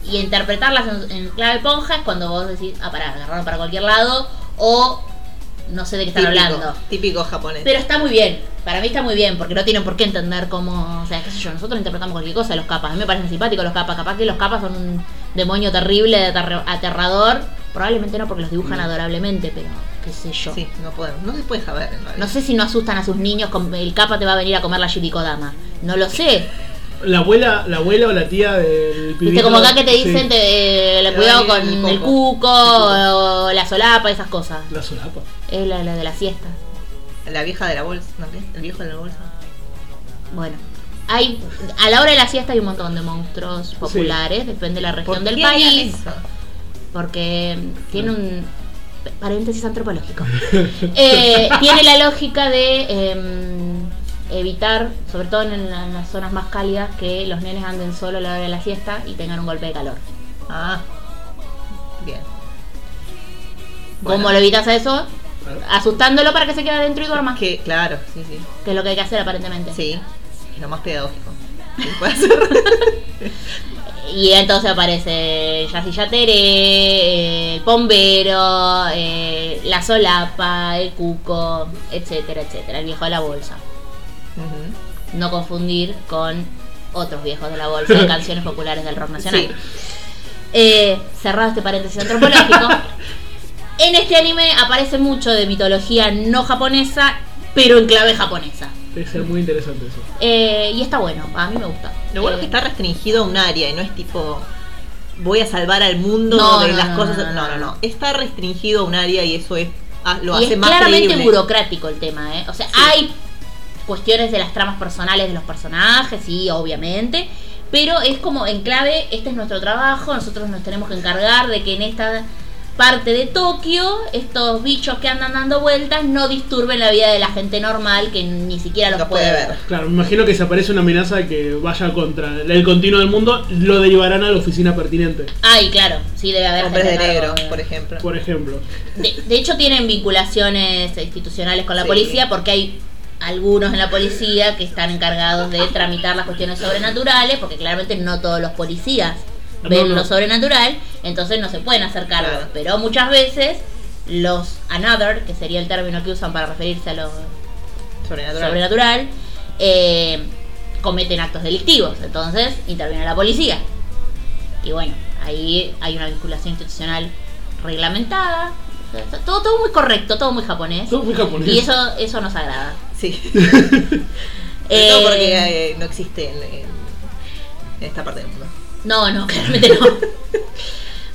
y interpretarlas en, en clave ponja es cuando vos decís, ah, pará, agarraron para cualquier lado o no sé de qué están Típico, hablando. típico japonés. Pero está muy bien, para mí está muy bien, porque no tienen por qué entender cómo, o sea, qué sé yo, nosotros interpretamos cualquier cosa de los capas, a mí me parecen simpáticos los capas, capaz que los capas son un demonio terrible, aterra- aterrador, probablemente no porque los dibujan No. adorablemente, pero qué sé yo. Sí, no podemos. No se puede saber en realidad. No sé si no asustan a sus niños con el capa te va a venir a comer la shirikodama. No lo sé. La abuela, la abuela o la tía del Viste pibito. como acá que te sí. dicen te, eh, cuidado Ay, con el cuco o la solapa, esas cosas. La solapa. Es la, la de la siesta. La vieja de la bolsa, ¿no? ¿Qué? El viejo de la bolsa. Bueno, hay a la hora de la siesta hay un montón de monstruos populares, depende de la región ¿Por del país, eso? porque tiene un paréntesis antropológico. Eh, tiene la lógica de em, evitar, sobre todo en, la- en las zonas más cálidas, que los nenes anden solo a la hora de la siesta y tengan un golpe de calor. Ah. Bien. ¿Cómo Bueno. lo evitas eso? Asustándolo para que se quede adentro y duerma. Que, claro, sí, sí. Que es lo que hay que hacer aparentemente. Sí. Es lo más pedagógico. que se puede hacer. Y entonces aparece Yasi Yatere, el bombero, eh, la solapa, el cuco, etcétera, etcétera, el viejo de la bolsa. No confundir con otros viejos de la bolsa de canciones populares del rock nacional. Sí. Eh, cerrado este paréntesis antropológico. en este anime aparece mucho de mitología no japonesa, pero en clave japonesa. Debe ser muy interesante eso. Eh, y está bueno, a mí me gusta. Lo bueno es Eh, que está restringido a un área y no es tipo voy a salvar al mundo No, de no, las no, cosas. no, No, no, no, no. Está restringido a un área y eso es ah, lo y hace es más claramente creíble. burocrático el tema, ¿eh? O sea, Sí. hay cuestiones de las tramas personales de los personajes, sí, obviamente, pero es como en clave, este es nuestro trabajo, nosotros nos tenemos que encargar de que en esta parte de Tokio, estos bichos que andan dando vueltas no disturben la vida de la gente normal que ni siquiera los Los puede puede ver. ver. Claro, me imagino que si aparece una amenaza que vaya contra el continuo del mundo, lo derivarán a la oficina pertinente, Ay, claro, sí debe haber Hombres de negro, por ejemplo. por ejemplo. De, de hecho tienen vinculaciones institucionales con la Sí. policía porque hay algunos en la policía que están encargados de tramitar las cuestiones sobrenaturales, porque claramente no todos los policías ven no. lo sobrenatural, entonces no se pueden hacer cargo. Claro. Pero muchas veces los another, que sería el término que usan para referirse a lo Sobrenatural. sobrenatural, eh, cometen actos delictivos, entonces interviene la policía. Y bueno, ahí hay una vinculación institucional reglamentada. Todo, todo muy correcto, todo muy japonés. Todo muy japonés. Y eso, eso nos agrada. Sí. Eh, no porque eh, no existe en esta parte del mundo. No, no, claramente no.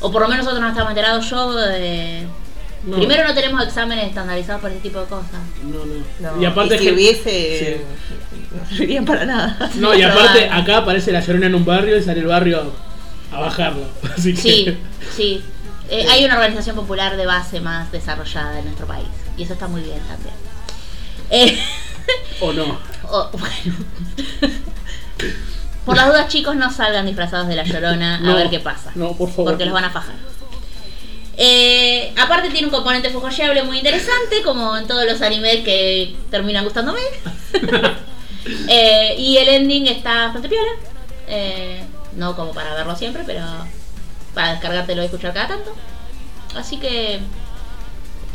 o por lo menos nosotros no estamos enterados. Yo, eh, No. primero no tenemos exámenes estandarizados para ese tipo de cosas. No, no. No, y aparte si que- hubiese, no servirían para nada. No, y aparte acá aparece la llorona en un barrio y sale el barrio a, a bajarlo. Así que Sí, sí. Eh, hay una organización popular de base más desarrollada en nuestro país. Y eso está muy bien también. Eh, o no. o- bueno. Por las dudas, chicos, no salgan disfrazados de la llorona No, a ver qué pasa. No, por favor. Porque los van a fajar. Eh, aparte tiene un componente fujoyeable muy interesante, como en todos los animes que terminan gustándome. Eh, y el ending está bastante piola. Eh, no como para verlo siempre, pero para descargártelo y escuchar cada tanto. Así que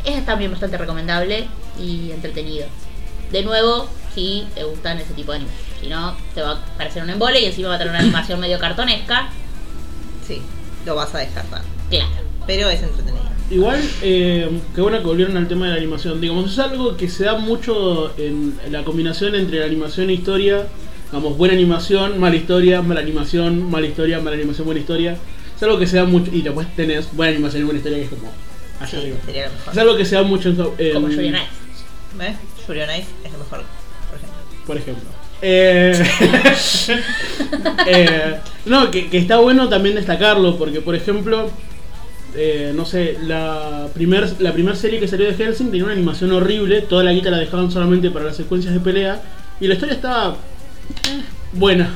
es también bastante recomendable y entretenido. De nuevo, si te gustan ese tipo de animes. Si no, te va a parecer un embole y encima va a tener una animación medio cartonesca. Sí, lo vas a descartar. Claro. Pero es entretenido. Igual, eh, qué bueno que volvieron al tema de la animación. Digamos, es algo que se da mucho en la combinación entre la animación e historia. Digamos, buena animación, mala historia, mala animación, mala historia, mala animación, buena historia. Es algo que se da mucho. Y después tenés buena animación y buena historia, que es como allá Sí, arriba. sería lo Es mejor. algo que se da mucho en. en- Como Yuri on Ice. ¿Ves? Yuri on Ice es lo mejor, por ejemplo. Eh, eh, no, que, que está bueno también destacarlo, porque por ejemplo, eh, no sé, la primer, la primer serie que salió de Helsing tenía una animación horrible, toda la guita la dejaban solamente para las secuencias de pelea, y la historia estaba eh, buena.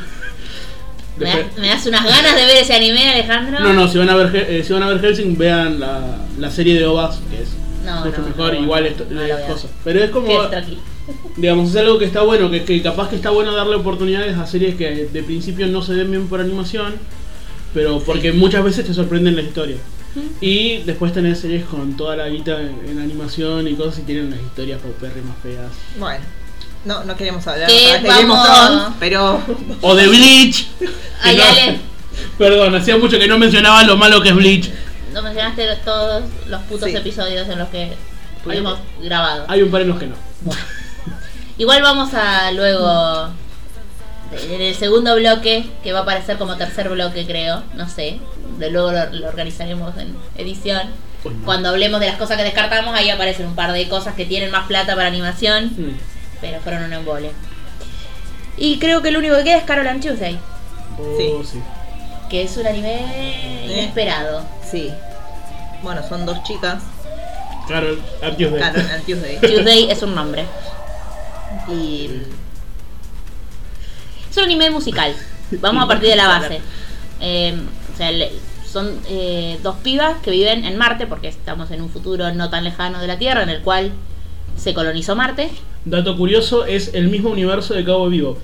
¿Me, das- me das unas ganas de ver ese anime, Alejandro? no, no, si van a ver, si van a ver Helsing, vean la, la serie de OVAs, que es No, mucho no, mejor, no, igual esto- no es lo voy a cosa. Pero es como... Digamos, es algo que está bueno, que, que capaz que está bueno darle oportunidades a series que de principio no se ven bien por animación, pero porque muchas veces te sorprenden la historia. Y después tenés series con toda la guita en, en animación y cosas y tienen unas historias paupérrimas feas. Bueno, no, no queremos hablar Que otra vez de Game of Thrones, pero O de Bleach. Ay, no- Ale, Perdón, hacía mucho que no mencionaba lo malo que es Bleach. no mencionaste todos los putos Sí. episodios en los que hemos grabado. Hay un par en los que no. Igual vamos a luego. En el segundo bloque, que va a aparecer como tercer bloque, creo, no sé. De luego lo, lo organizaremos en edición. Uy, no. Cuando hablemos de las cosas que descartamos, ahí aparecen un par de cosas que tienen más plata para animación, Mm. pero fueron un embole. Y creo que lo único que queda es Carol and Tuesday, Oh, sí. que es un anime inesperado. sí. Bueno, son dos chicas, Claro, Artios de. Canon and Tuesday. Tuesday es un nombre. Y Es un anime musical. Vamos a partir de la base. Eh, o sea, le- son eh, dos pibas que viven en Marte, porque estamos en un futuro no tan lejano de la Tierra, en el cual se colonizó Marte. Dato curioso, es el mismo universo de Cabo Vivo.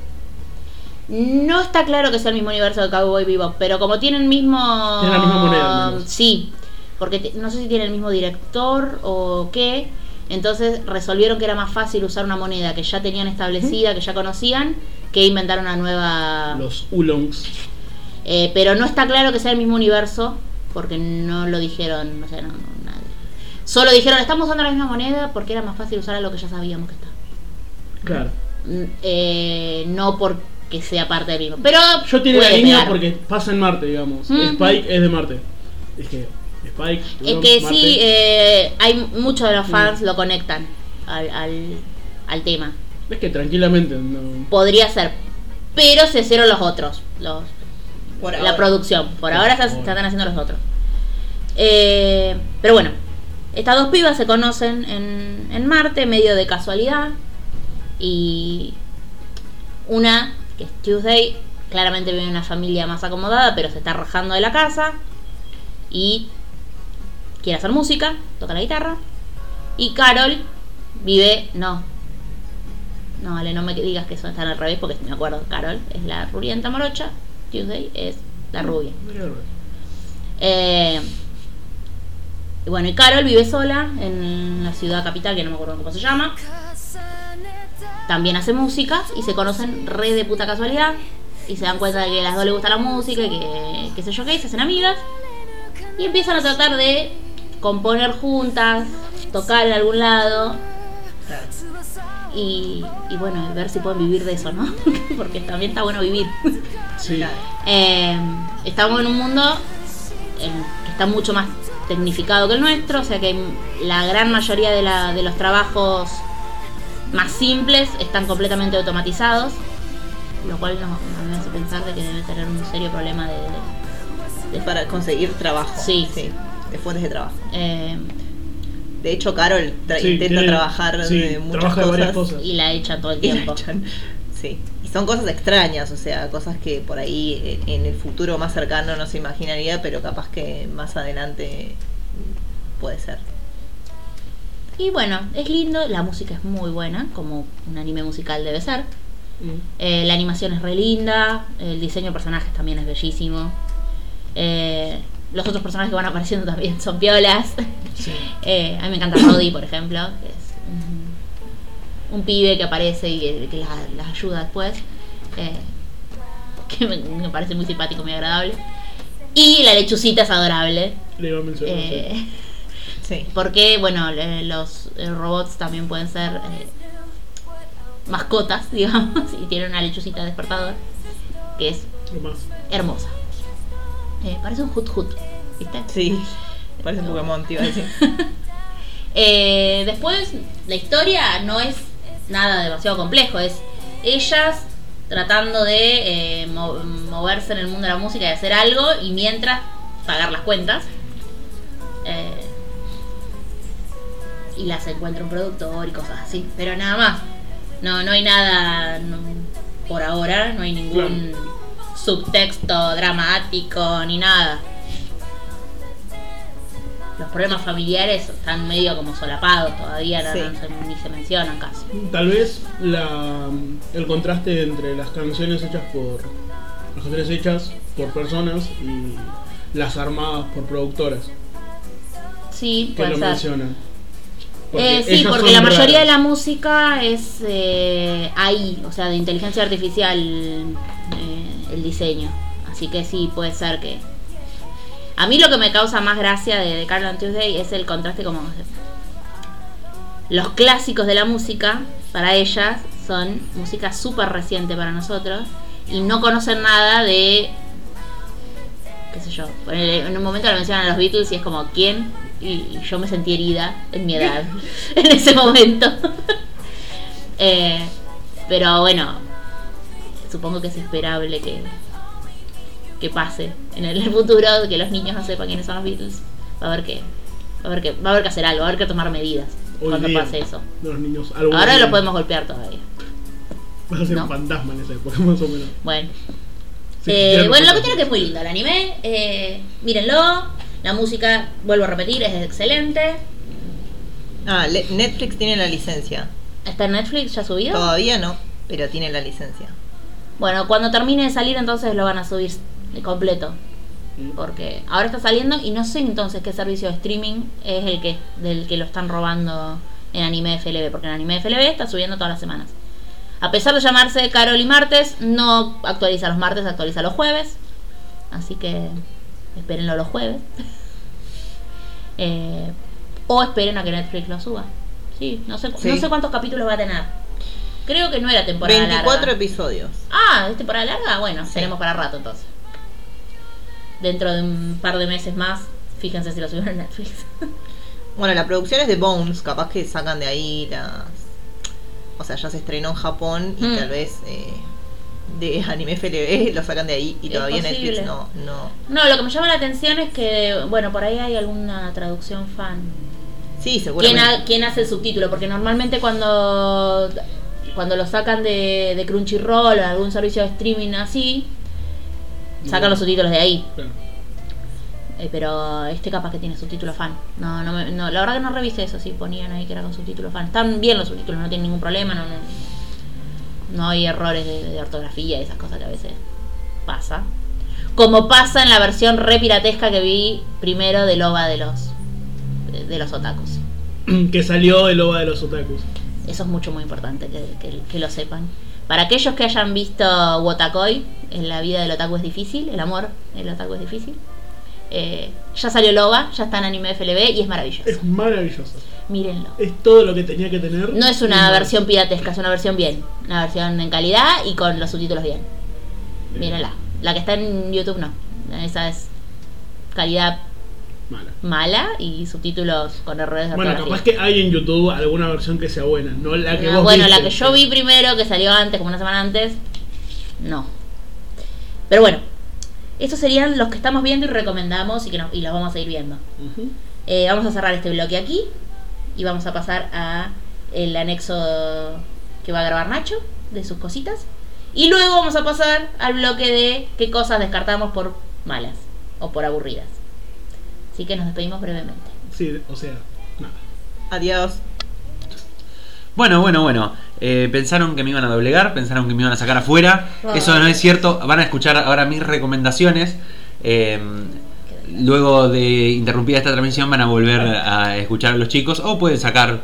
No está claro que sea el mismo universo de Cowboy Bebop, pero como tienen el mismo... Tienen la misma moneda. Sí, porque no sé si tienen el mismo director o qué. Entonces resolvieron que era más fácil usar una moneda que ya tenían establecida, que ya conocían, que inventar una nueva... Los Ulongs. Eh, pero no está claro que sea el mismo universo, porque no lo dijeron, no sé, no, no, nadie. Solo dijeron, estamos usando la misma moneda porque era más fácil usar algo que ya sabíamos que está. Claro. Mm, eh, no porque sea parte del mismo. Pero Yo tiré la línea pegar. porque pasa en Marte, digamos. Spike es de Marte. Dije, Spike. Es que Marte. sí, eh, hay muchos de los fans Mm. lo conectan al, al, al tema. Es que tranquilamente. No. Podría ser. Pero se hicieron los otros. Los, por la ahora. producción. Por ahora se, se están haciendo los otros. Eh, Pero bueno, estas dos pibas se conocen en, en Marte, medio de casualidad. Y una, que es Tuesday, claramente vive en una familia más acomodada, pero se está rajando de la casa. Y quiere hacer música, toca la guitarra. Y Carol vive, no. No, vale, no me digas que eso está al revés porque me acuerdo. Carol es la rubienta morocha, Tuesday es la rubia. Eh, y bueno, y Carol vive sola en la ciudad capital, que no me acuerdo cómo se llama. También hace música y se conocen re de puta casualidad. Y se dan cuenta de que a las dos les gusta la música y que, qué sé yo qué, se hacen amigas. Y empiezan a tratar de componer juntas, tocar en algún lado. Y, y bueno, ver si pueden vivir de eso, ¿no? Porque también está bueno vivir. Sí. Eh, estamos en un mundo en- que está mucho más tecnificado que el nuestro, o sea que la gran mayoría de, la- de los trabajos más simples están completamente automatizados, lo cual nos, hace pensar de que debe tener un serio problema de... de- de- Para conseguir trabajo. Sí. De fuentes de trabajo. eh, De hecho, Carol tra- Sí, intenta tiene- trabajar sí, de muchas trabaja de cosas. varias cosas. y la echan todo el tiempo. Sí. Y son cosas extrañas, o sea, cosas que por ahí eh, en el futuro más cercano no se imaginaría, pero capaz que más adelante puede ser. Y bueno, es lindo, la música es muy buena, como un anime musical debe ser. Mm. Eh, la animación es re linda, el diseño de personajes también es bellísimo. Eh, los otros personajes que van apareciendo también son piolas. Sí. Eh, a mí me encanta Roddy, por ejemplo, que es un, un pibe que aparece y que, que las, las ayuda después. eh, que me, me parece muy simpático, muy agradable. Y la lechucita es adorable. Le iba a mencionar. sí. eh, Sí. porque, bueno, los eh, robots también pueden ser eh, mascotas, digamos, y tienen una lechucita despertador que es hermosa. Eh, parece un hut hut, ¿viste? Sí. Parece un Pokémon, te iba a decir. Eh, después, la historia no es nada demasiado complejo, es ellas tratando de eh, mo- moverse en el mundo de la música y hacer algo y mientras pagar las cuentas. Eh, y las encuentra un productor y cosas así, pero nada más. No, no hay nada no, por ahora, no hay ningún subtexto dramático ni nada. Los problemas familiares están medio como solapados todavía, no- Sí. no se- ni se mencionan casi. Tal vez la, el contraste entre las canciones hechas por. Las canciones hechas por personas y las armadas por productoras Sí, que lo mencionan. Eh, sí, ellas porque la mayoría de la música es eh, ahí, o sea, de inteligencia artificial eh, el diseño. Así que sí, puede ser que... A mí lo que me causa más gracia de, de Carol and Tuesday es el contraste como... Los clásicos de la música, para ellas, son música súper reciente para nosotros y no conocen nada de... qué sé yo, en un momento lo mencionan a los Beatles y es como, ¿quién? Y yo me sentí herida en mi edad, en ese momento. Eh, pero bueno, supongo que es esperable que, que pase en el futuro, que los niños no sepan quiénes son los Beatles. Va a haber que, va a haber que, va a haber que hacer algo, va a haber que tomar medidas Hoy cuando día, pase eso. Los niños. Ahora lo podemos golpear todavía. Vas a ser ¿no? un fantasma en esa época, más o menos. Bueno. Sí, Eh, lo bueno, la conozco. cuestión es que es muy lindo el anime. eh, mírenlo. La música, vuelvo a repetir, es excelente. Ah, le- Netflix tiene la licencia. Está en Netflix, ya subido. Todavía no, pero tiene la licencia. Bueno, cuando termine de salir entonces lo van a subir de completo. Porque ahora está saliendo y no sé entonces qué servicio de streaming es el que del que lo están robando en Anime FLB, porque en Anime FLB está subiendo todas las semanas. A pesar de llamarse Carol y Martes, no actualiza los martes, actualiza los jueves. Así que espérenlo los jueves. Eh, o esperen a que Netflix lo suba. Sí, no sé, Sí. no sé cuántos capítulos va a tener. Creo que no era temporada 24 larga. episodios. Ah, ¿es temporada larga? Bueno, Sí. tenemos para rato entonces. Dentro de un par de meses más, fíjense si lo subieron en Netflix. Bueno, la producción es de Bones, capaz que sacan de ahí las. O sea, ya se estrenó en Japón y Mm. tal vez eh, de Anime FLB lo sacan de ahí y todavía posible. Netflix no, no. No, lo que me llama la atención es que, bueno, por ahí hay alguna traducción fan. Sí, ¿Quién, seguramente. ha- quién hace el subtítulo? Porque normalmente cuando cuando lo sacan de, de Crunchyroll o algún servicio de streaming así, sacan los subtítulos de ahí. Claro. Eh, pero este capaz que tiene subtítulo fan. No, no, me- no, la verdad que no revisé eso, si ponían ahí que era con subtítulo fan. Están bien los subtítulos, no tienen ningún problema, no, no, no hay errores de, de ortografía y esas cosas que a veces pasa. Como pasa en la versión re piratesca que vi primero de Loba de los de, de los otakus. Que salió el OVA de los otakus. Eso es mucho muy importante que, que- que lo sepan. Para aquellos que hayan visto Wotakoi, en la vida del otaku es difícil, el amor del otaku es difícil. eh, ya salió el OVA, ya está en anime FLB y es maravilloso. Es maravilloso. Mírenlo. Es todo lo que tenía que tener. No es una versión piratesca, es una versión bien. Una versión en calidad y con los subtítulos bien. Mírenla. La que está en YouTube no. Esa es calidad Mala. mala y subtítulos con errores de Bueno, ortografía. capaz que hay en YouTube alguna versión que sea buena, no la que No, vos bueno, viste. la que yo vi primero, que salió antes, como una semana antes, no. Pero bueno, estos serían los que estamos viendo y recomendamos y que no- y los vamos a ir viendo. Ujú. Eh, vamos a cerrar este bloque aquí y vamos a pasar a el anexo que va a grabar Nacho de sus cositas. Y luego vamos a pasar al bloque de qué cosas descartamos por malas o por aburridas. Así que nos despedimos brevemente. Sí, o sea, nada. Adiós. Bueno, bueno, bueno. Eh, pensaron que me iban a doblegar, pensaron que me iban a sacar afuera. Eso no es cierto. Van a escuchar ahora mis recomendaciones. Eh, luego de interrumpida esta transmisión van a volver a escuchar a los chicos o pueden sacar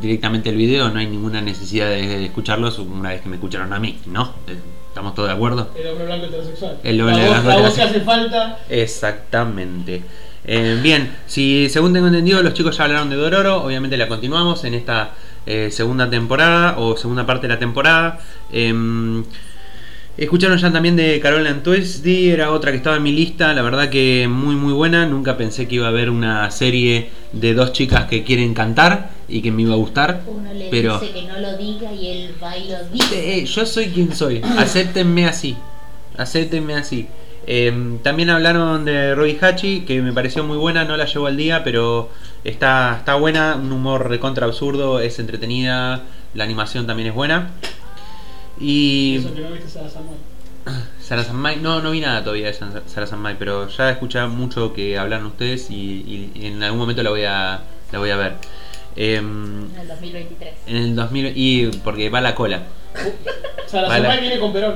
directamente el video. No hay ninguna necesidad de escucharlos una vez que me escucharon a mí, ¿no? Eh, ¿Estamos todos de acuerdo? El hombre blanco heterosexual. El hombre la voz, blanco la voz que hace falta. Exactamente. Eh, bien, si según tengo entendido los chicos ya hablaron de Dororo, obviamente la continuamos en esta eh, segunda temporada o segunda parte de la temporada. Em, escucharon ya también de Carol Antuesdi, era otra que estaba en mi lista, la verdad que muy muy buena, nunca pensé que iba a haber una serie de dos chicas que quieren cantar y que me iba a gustar, Uno le pero... dice que no lo diga y él va y lo dice. Eh, yo soy quien soy. Acéptenme así. Acéptenme así. Eh, también hablaron de Roy Hachi, que me pareció muy buena, no la llevo al día, pero está, está buena, un humor recontra absurdo, es entretenida, la animación también es buena. Y Eso que no viste Sarah. Sarah Sanmai, no, no vi nada todavía de Sa- Sarah Sanmai, pero ya escuché mucho que hablan ustedes y, y en algún momento la voy a, la voy a ver. Em, En el 2023. en el 2000, y porque va la cola. Sarah Vale. Samuel viene con Perón.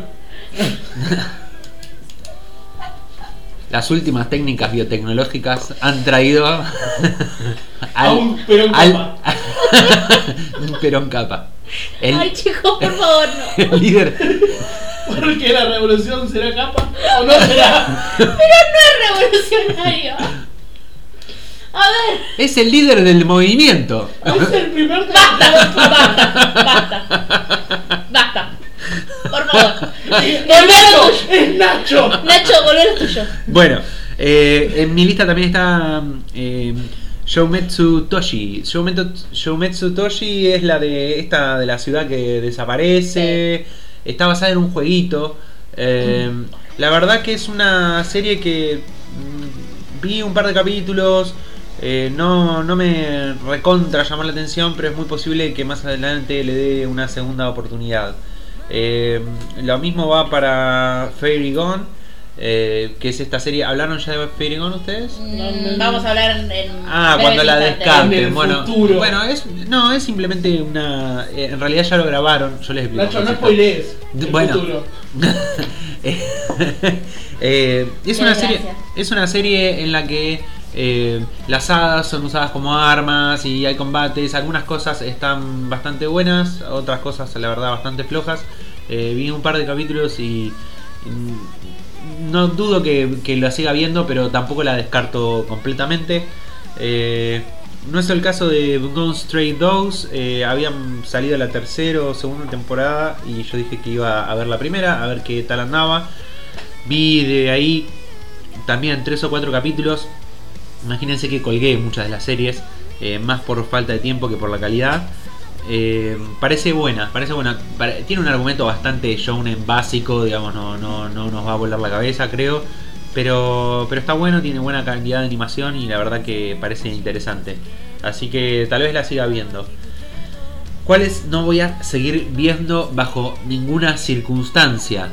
Las últimas técnicas biotecnológicas han traído A un Perón capa. un perón capa. El, Ay, chicos, por favor, no. el líder Porque la revolución será capa o no será. Pero no es revolucionario. A ver, es el líder del movimiento. Es el primer basta, basta, basta. Basta. Por favor. ¡Es Nacho! tuyo. ¡Es Nacho! Nacho, volvé a tuyo. Bueno, eh, en mi lista también está eh, Shoumetsu Toshi. Shoumetsu, Shoumetsu Toshi es la de esta de la ciudad que desaparece. Está basada en un jueguito. Eh, La verdad que es una serie que mm, vi un par de capítulos. eh, no, no me recontra llamó la atención, pero es muy posible que más adelante le dé una segunda oportunidad. Eh, lo mismo va para Fairy Gone, eh, que es esta serie. ¿Hablaron ya de Fairy Gone ustedes? Mm, Vamos a hablar en. en Ah, cuando la descarten. En el Bueno, futuro. bueno, es no es simplemente una. eh, en realidad ya lo grabaron. Yo les explico. Nacho, no spoilees. Bueno. futuro. Eh, es una serie es una serie en la que eh, las hadas son usadas como armas y hay combates algunas cosas están bastante buenas otras cosas la verdad bastante flojas Eh, vi un par de capítulos y, y no dudo que, la siga viendo pero tampoco la descarto completamente Eh, no es el caso de Gone Stray Dogs. habían salido la tercera o segunda temporada y yo dije que iba a ver la primera, a ver qué tal andaba. Vi de ahí también tres o cuatro capítulos. Imagínense que colgué muchas de las series, eh, más por falta de tiempo que por la calidad. Eh, parece buena, parece buena. Tiene un argumento bastante shounen básico, digamos, no, no, no nos va a volar la cabeza, creo. Pero, pero está bueno, tiene buena calidad de animación y la verdad que parece interesante. Así que tal vez la siga viendo. ¿Cuáles no voy a seguir viendo bajo ninguna circunstancia?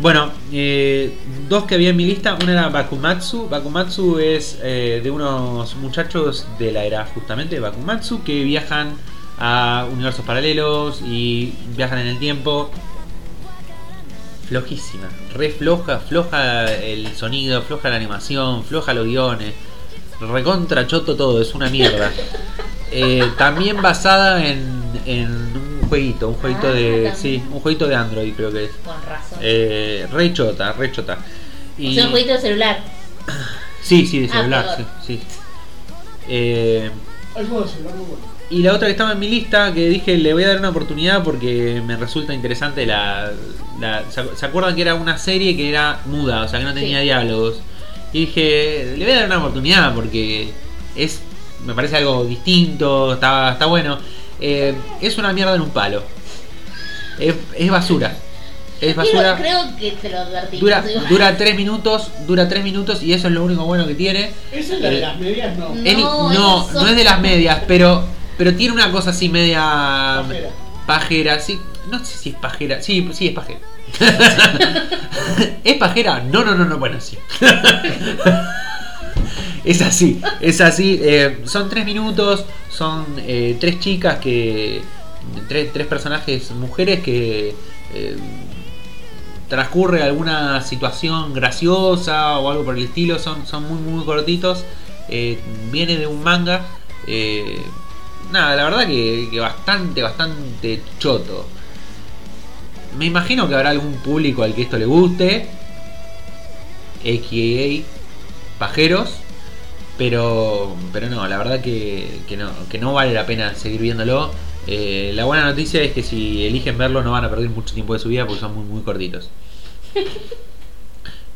Bueno, eh, dos que había en mi lista. Una era Bakumatsu. Bakumatsu es eh, de unos muchachos de la era justamente de Bakumatsu que viajan a universos paralelos y viajan en el tiempo. Flojísima, re floja, floja el sonido, floja la animación, floja los guiones, recontra choto todo, es una mierda. Eh, también basada en, en jueguito, un jueguito Ah, de. también. Sí, un jueguito de Android creo que es. Con razón. Eh, re chota, re chota. Y, un jueguito de celular. sí, sí, de Ah, celular, peor. sí. sí. Eh, celular muy bueno. y la otra que estaba en mi lista, que dije le voy a dar una oportunidad porque me resulta interesante la... la- ¿se, se acuerdan que era una serie que era muda, o sea que no tenía Sí. diálogos? Y dije, le voy a dar una oportunidad porque es me parece algo distinto, está, está bueno. Eh, es una mierda en un palo. Es, es basura. Es basura. Creo, creo que te lo advertí. Dura, Digo, dura tres minutos, dura tres minutos y eso es lo único bueno que tiene. Esa es la de Eh, las medias, no. No, no, es de las medias, pero pero tiene una cosa así media Pajera. pajera, sí, no sé si es pajera, sí, sí es pajera. ¿Es pajera? No, no, no, no, bueno, sí. es así, es así. eh, son tres minutos, son eh, tres chicas que. Tres, tres personajes mujeres que. eh, transcurre alguna situación graciosa o algo por el estilo, son, son muy muy cortitos, viene de un manga, nada, la verdad que, que bastante, bastante choto. Me imagino que habrá algún público al que esto le guste, a.k.a. pajeros, pero, pero no, la verdad que, que no, que no vale la pena seguir viéndolo. Eh, la buena noticia es que si eligen verlo no van a perder mucho tiempo de su vida porque son muy, muy cortitos.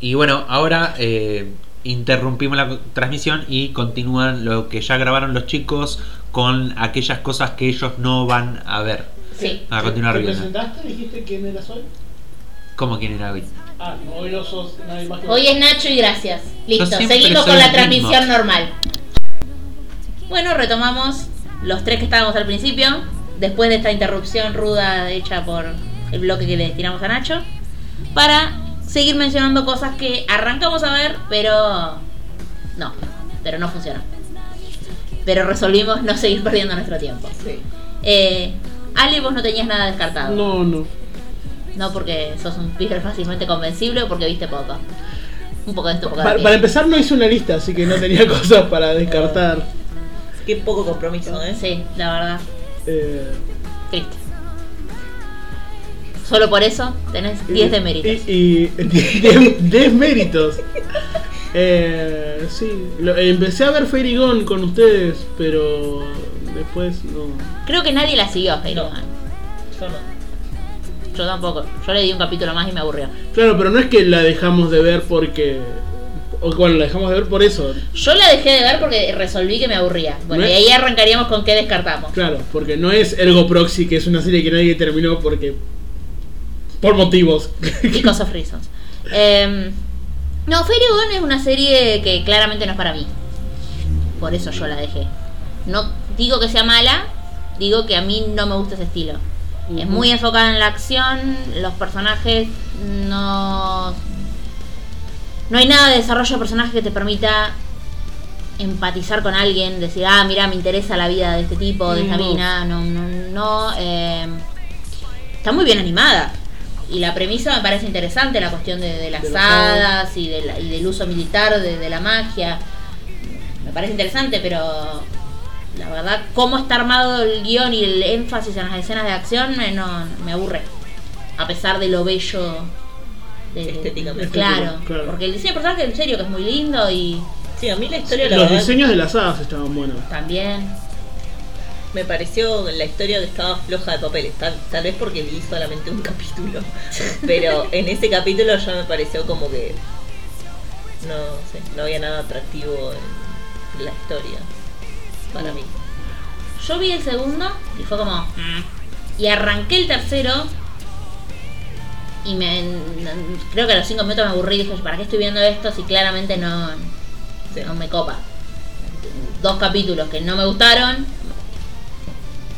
Y bueno, ahora eh, interrumpimos la transmisión y continúan lo que ya grabaron los chicos con aquellas cosas que ellos no van a ver. Sí. A continuar ¿Te viendo. presentaste? ¿Dijiste quién eras hoy? ¿Cómo quién era hoy? Ah, hoy no sos nadie más que Hoy es Nacho y gracias. Listo, seguimos con la mismo. transmisión normal. Bueno, retomamos los tres que estábamos al principio. Después de esta interrupción ruda hecha por el bloque que le tiramos a Nacho. Para seguir mencionando cosas que arrancamos a ver, pero. No, pero no funcionó. Pero resolvimos no seguir perdiendo nuestro tiempo. Sí. Eh, Ale, vos no tenías nada descartado. No, no. No porque sos un pibe fácilmente convencible o porque viste poco. Un poco de esto, un poco de Para, empezar no hice una lista, así que no tenía cosas para descartar. Qué poco compromiso, ¿eh? Sí, la verdad. Eh, Triste. Solo por eso tenés 10 de méritos. Y, y 10 10 méritos. Eh, sí, lo- empecé a ver Fairy Gone con ustedes, pero después no. Creo que nadie la siguió, Fairy No. Gone. Yo no. Yo tampoco. Yo le di un capítulo más y me aburrió. Claro, pero no es que la dejamos de ver porque. O bueno, la dejamos de ver por eso. Yo la dejé de ver porque resolví que me aburría. Bueno, ¿No y ahí arrancaríamos con qué descartamos. Claro, porque no es Ergo Proxy, que es una serie que nadie terminó porque. Por motivos. Of reasons. Em, no, Fairy Gone es una serie que claramente no es para mí. Por eso yo la dejé. No digo que sea mala, digo que a mí no me gusta ese estilo. Es muy enfocada en la acción, los personajes no... No hay nada de desarrollo de personaje que te permita empatizar con alguien, decir, ah, mira, me interesa la vida de este tipo, de esta mina, no, no, no. eh, está muy bien animada. Y la premisa me parece interesante, la cuestión de, de las De hadas y, de la- y del uso militar de la magia. Me parece interesante, pero la verdad, cómo está armado el guion y el énfasis en las escenas de acción me, no, me aburre. A pesar de lo bello. De, Estéticamente. Claro, Claro. porque el diseño de personaje en serio que es muy lindo y Sí, a mí la historia, la Los verdad, diseños de las hadas estaban buenos. también. me pareció la historia que estaba floja de papeles. Tal, tal vez porque vi solamente un capítulo. Pero en ese capítulo ya me pareció como que. No sé, no había nada atractivo en la historia. Para mí. yo vi el segundo y fue como. "Mm". Y arranqué el tercero. Y me. Creo que a los cinco minutos me aburrí y dije, ¿para qué estoy viendo esto si claramente no, Sí. no me copa? Dos capítulos que no me gustaron.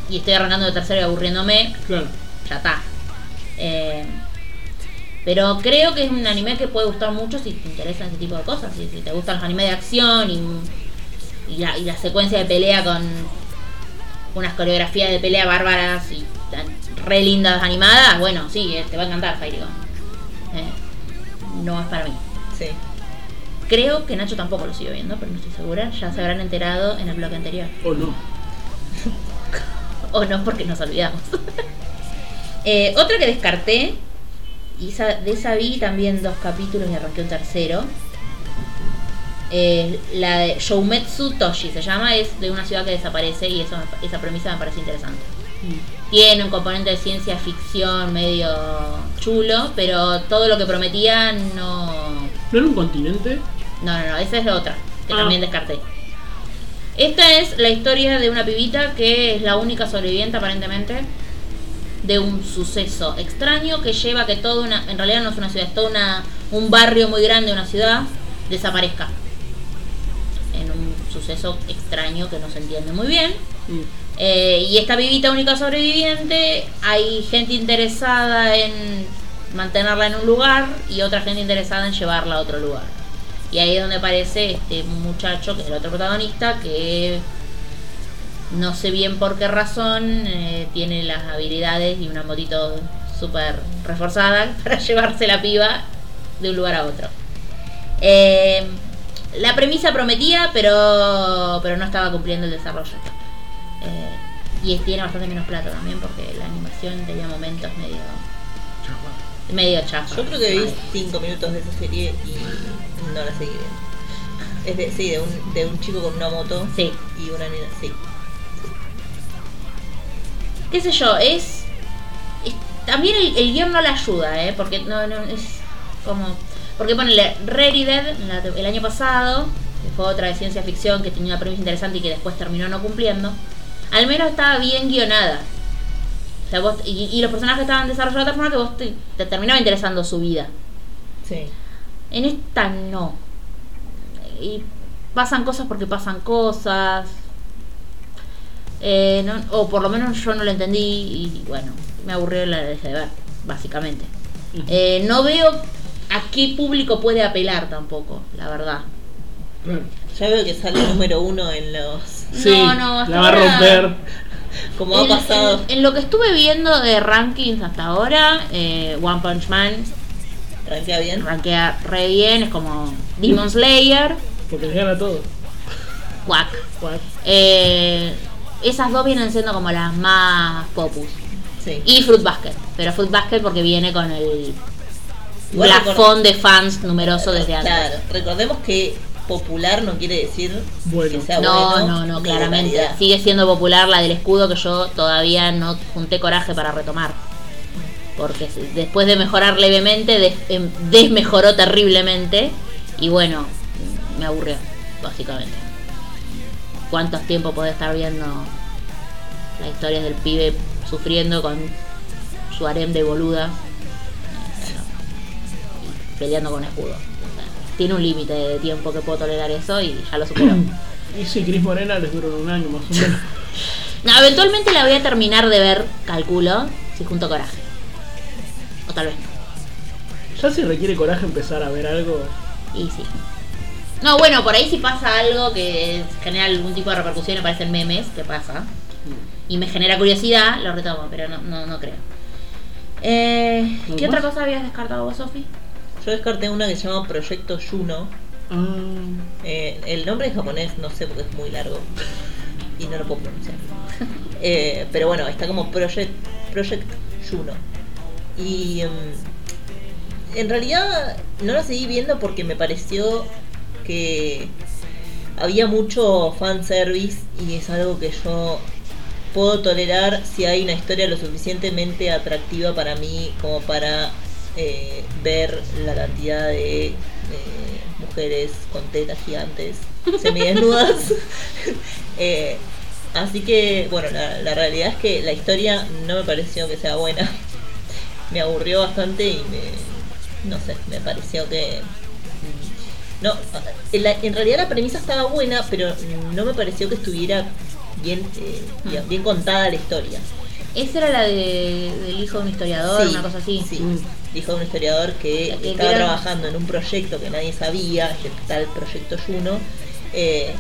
Y estoy arrancando el tercero y aburriéndome Claro. ya está. Eh, pero creo que es un anime que puede gustar mucho si te interesan ese tipo de cosas. Si, si te gustan los animes de acción y, y la, y la secuencia de pelea con unas coreografías de pelea bárbaras y tan re lindas animadas, bueno, sí, eh, te va a encantar Fairy. Eh, no es para mí. Sí. Creo que Nacho tampoco lo sigue viendo, pero no estoy segura. Ya se habrán enterado en el bloque anterior. O no. O no, porque nos olvidamos. Eh, otra que descarté, y esa- de esa vi también dos capítulos y arranqué un tercero. Eh, la de Shoumetsu Toshi se llama, es de una ciudad que desaparece y eso, me- esa premisa me parece interesante. Tiene un componente de ciencia ficción medio chulo, pero todo lo que prometía no. ¿No era un continente? No, no, no, esa es la otra, que Ah. también descarté. Esta es la historia de una pibita que es la única sobreviviente aparentemente de un suceso extraño que lleva a que toda una, en realidad no es una ciudad, es todo una, un barrio muy grande, una ciudad, desaparezca. En un suceso extraño que no se entiende muy bien. Mm. Eh, y esta pibita única sobreviviente, hay gente interesada en mantenerla en un lugar y otra gente interesada en llevarla a otro lugar. Y ahí es donde aparece este muchacho, que es el otro protagonista, que no sé bien por qué razón eh, tiene las habilidades y una motito súper reforzada para llevarse la piba de un lugar a otro. Eh, la premisa prometía, pero, pero no estaba cumpliendo el desarrollo. Eh, y tiene bastante menos plata también porque la animación tenía momentos medio medio chafa. Yo creo que vi 5 minutos de esa serie y no la seguí viendo. Es de, sí, de un, de un chico con una moto Sí. y una nena, sí. qué sé yo, es, es- también el, el guion no la ayuda, ¿eh? Porque no, no es como porque ponele Ready Dead la- el año pasado, que fue otra de ciencia ficción que tenía una premisa interesante y que después terminó no cumpliendo, al menos estaba bien guionada. O sea, vos- y, y los personajes estaban desarrollados de tal forma que vos te, te terminaba interesando su vida. Sí. En esta no. Y pasan cosas porque pasan cosas. Eh, no- o por lo menos yo no lo entendí y bueno, me aburrió la de ver, básicamente. Eh, no veo a qué público puede apelar tampoco, la verdad. Claro. Ya veo que sale número uno en los. Sí, No, no, hasta la va a romper. Como ha pasado. En, en lo que estuve viendo de rankings hasta ahora, eh, One Punch Man Rankea bien. rankea re bien, es como Demon Slayer, Porque les gana todo. Quack. What? Eh, esas dos vienen siendo como las más popus. Sí. Y Fruit Basket. Pero Fruit Basket porque viene con el plafón de fans numeroso desde antes. Claro, recordemos que popular no quiere decir Bueno. que sea No, bueno. no, no, de claramente. Sigue siendo popular la del escudo que yo todavía no junté coraje para retomar. Porque después de mejorar levemente, des- em, desmejoró terriblemente. Y bueno, me aburrió, básicamente. ¿Cuántos tiempos podés estar viendo las historias del pibe sufriendo con su harem de boluda? Peleando con escudo. O sea, tiene un límite de tiempo que puedo tolerar eso y ya lo superó. Y si Cris Morena les duró un año más o menos. No, eventualmente la voy a terminar de ver, calculo, si junto coraje. O tal vez no. Ya si requiere coraje empezar a ver algo. Y sí. No, bueno, por ahí si pasa algo que genera algún tipo de repercusión, aparecen memes, que pasa. Y me genera curiosidad, lo retomo, pero no, no, no creo. Eh, ¿Algo ¿Qué otra cosa habías descartado vos, Sofi? Yo descarté una que se llama Proyecto Juno. Ah, Eh, el nombre en japonés no sé porque es muy largo y no lo puedo pronunciar. Eh, pero bueno, está como Project, Project Juno. Y em, en realidad no la seguí viendo porque me pareció que había mucho fanservice y es algo que yo puedo tolerar si hay una historia lo suficientemente atractiva para mí como para eh, ver la cantidad de eh, mujeres con tetas gigantes semidesnudas. Eh, Así que, bueno, la, la realidad es que la historia no me pareció que sea buena. Me aburrió bastante y me. No sé, me pareció que. mm, No, en, la- en realidad la premisa estaba buena, pero no me pareció que estuviera bien, eh, bien, bien contada la historia. Esa era la de, del hijo de un historiador, Sí, una cosa así. Sí, Mm. dijo un historiador que, O sea, que estaba era- trabajando en un proyecto que nadie sabía, este tal proyecto Juno. Eh,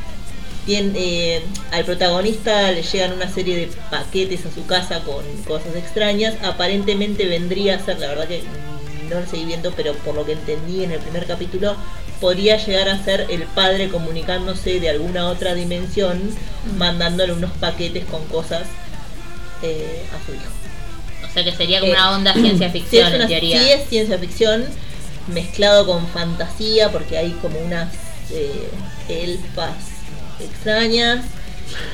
eh, al protagonista le llegan una serie de paquetes a su casa con cosas extrañas. Aparentemente vendría a ser, la verdad que mm, no lo seguí viendo, pero por lo que entendí en el primer capítulo, podría llegar a ser el padre comunicándose de alguna otra dimensión, mandándole unos paquetes con cosas eh, a su hijo. O sea que sería como Eh, una onda ciencia Sí, ficción es una- en teoría. sí es ciencia ficción mezclado con fantasía porque hay como unas eh, elfas extrañas.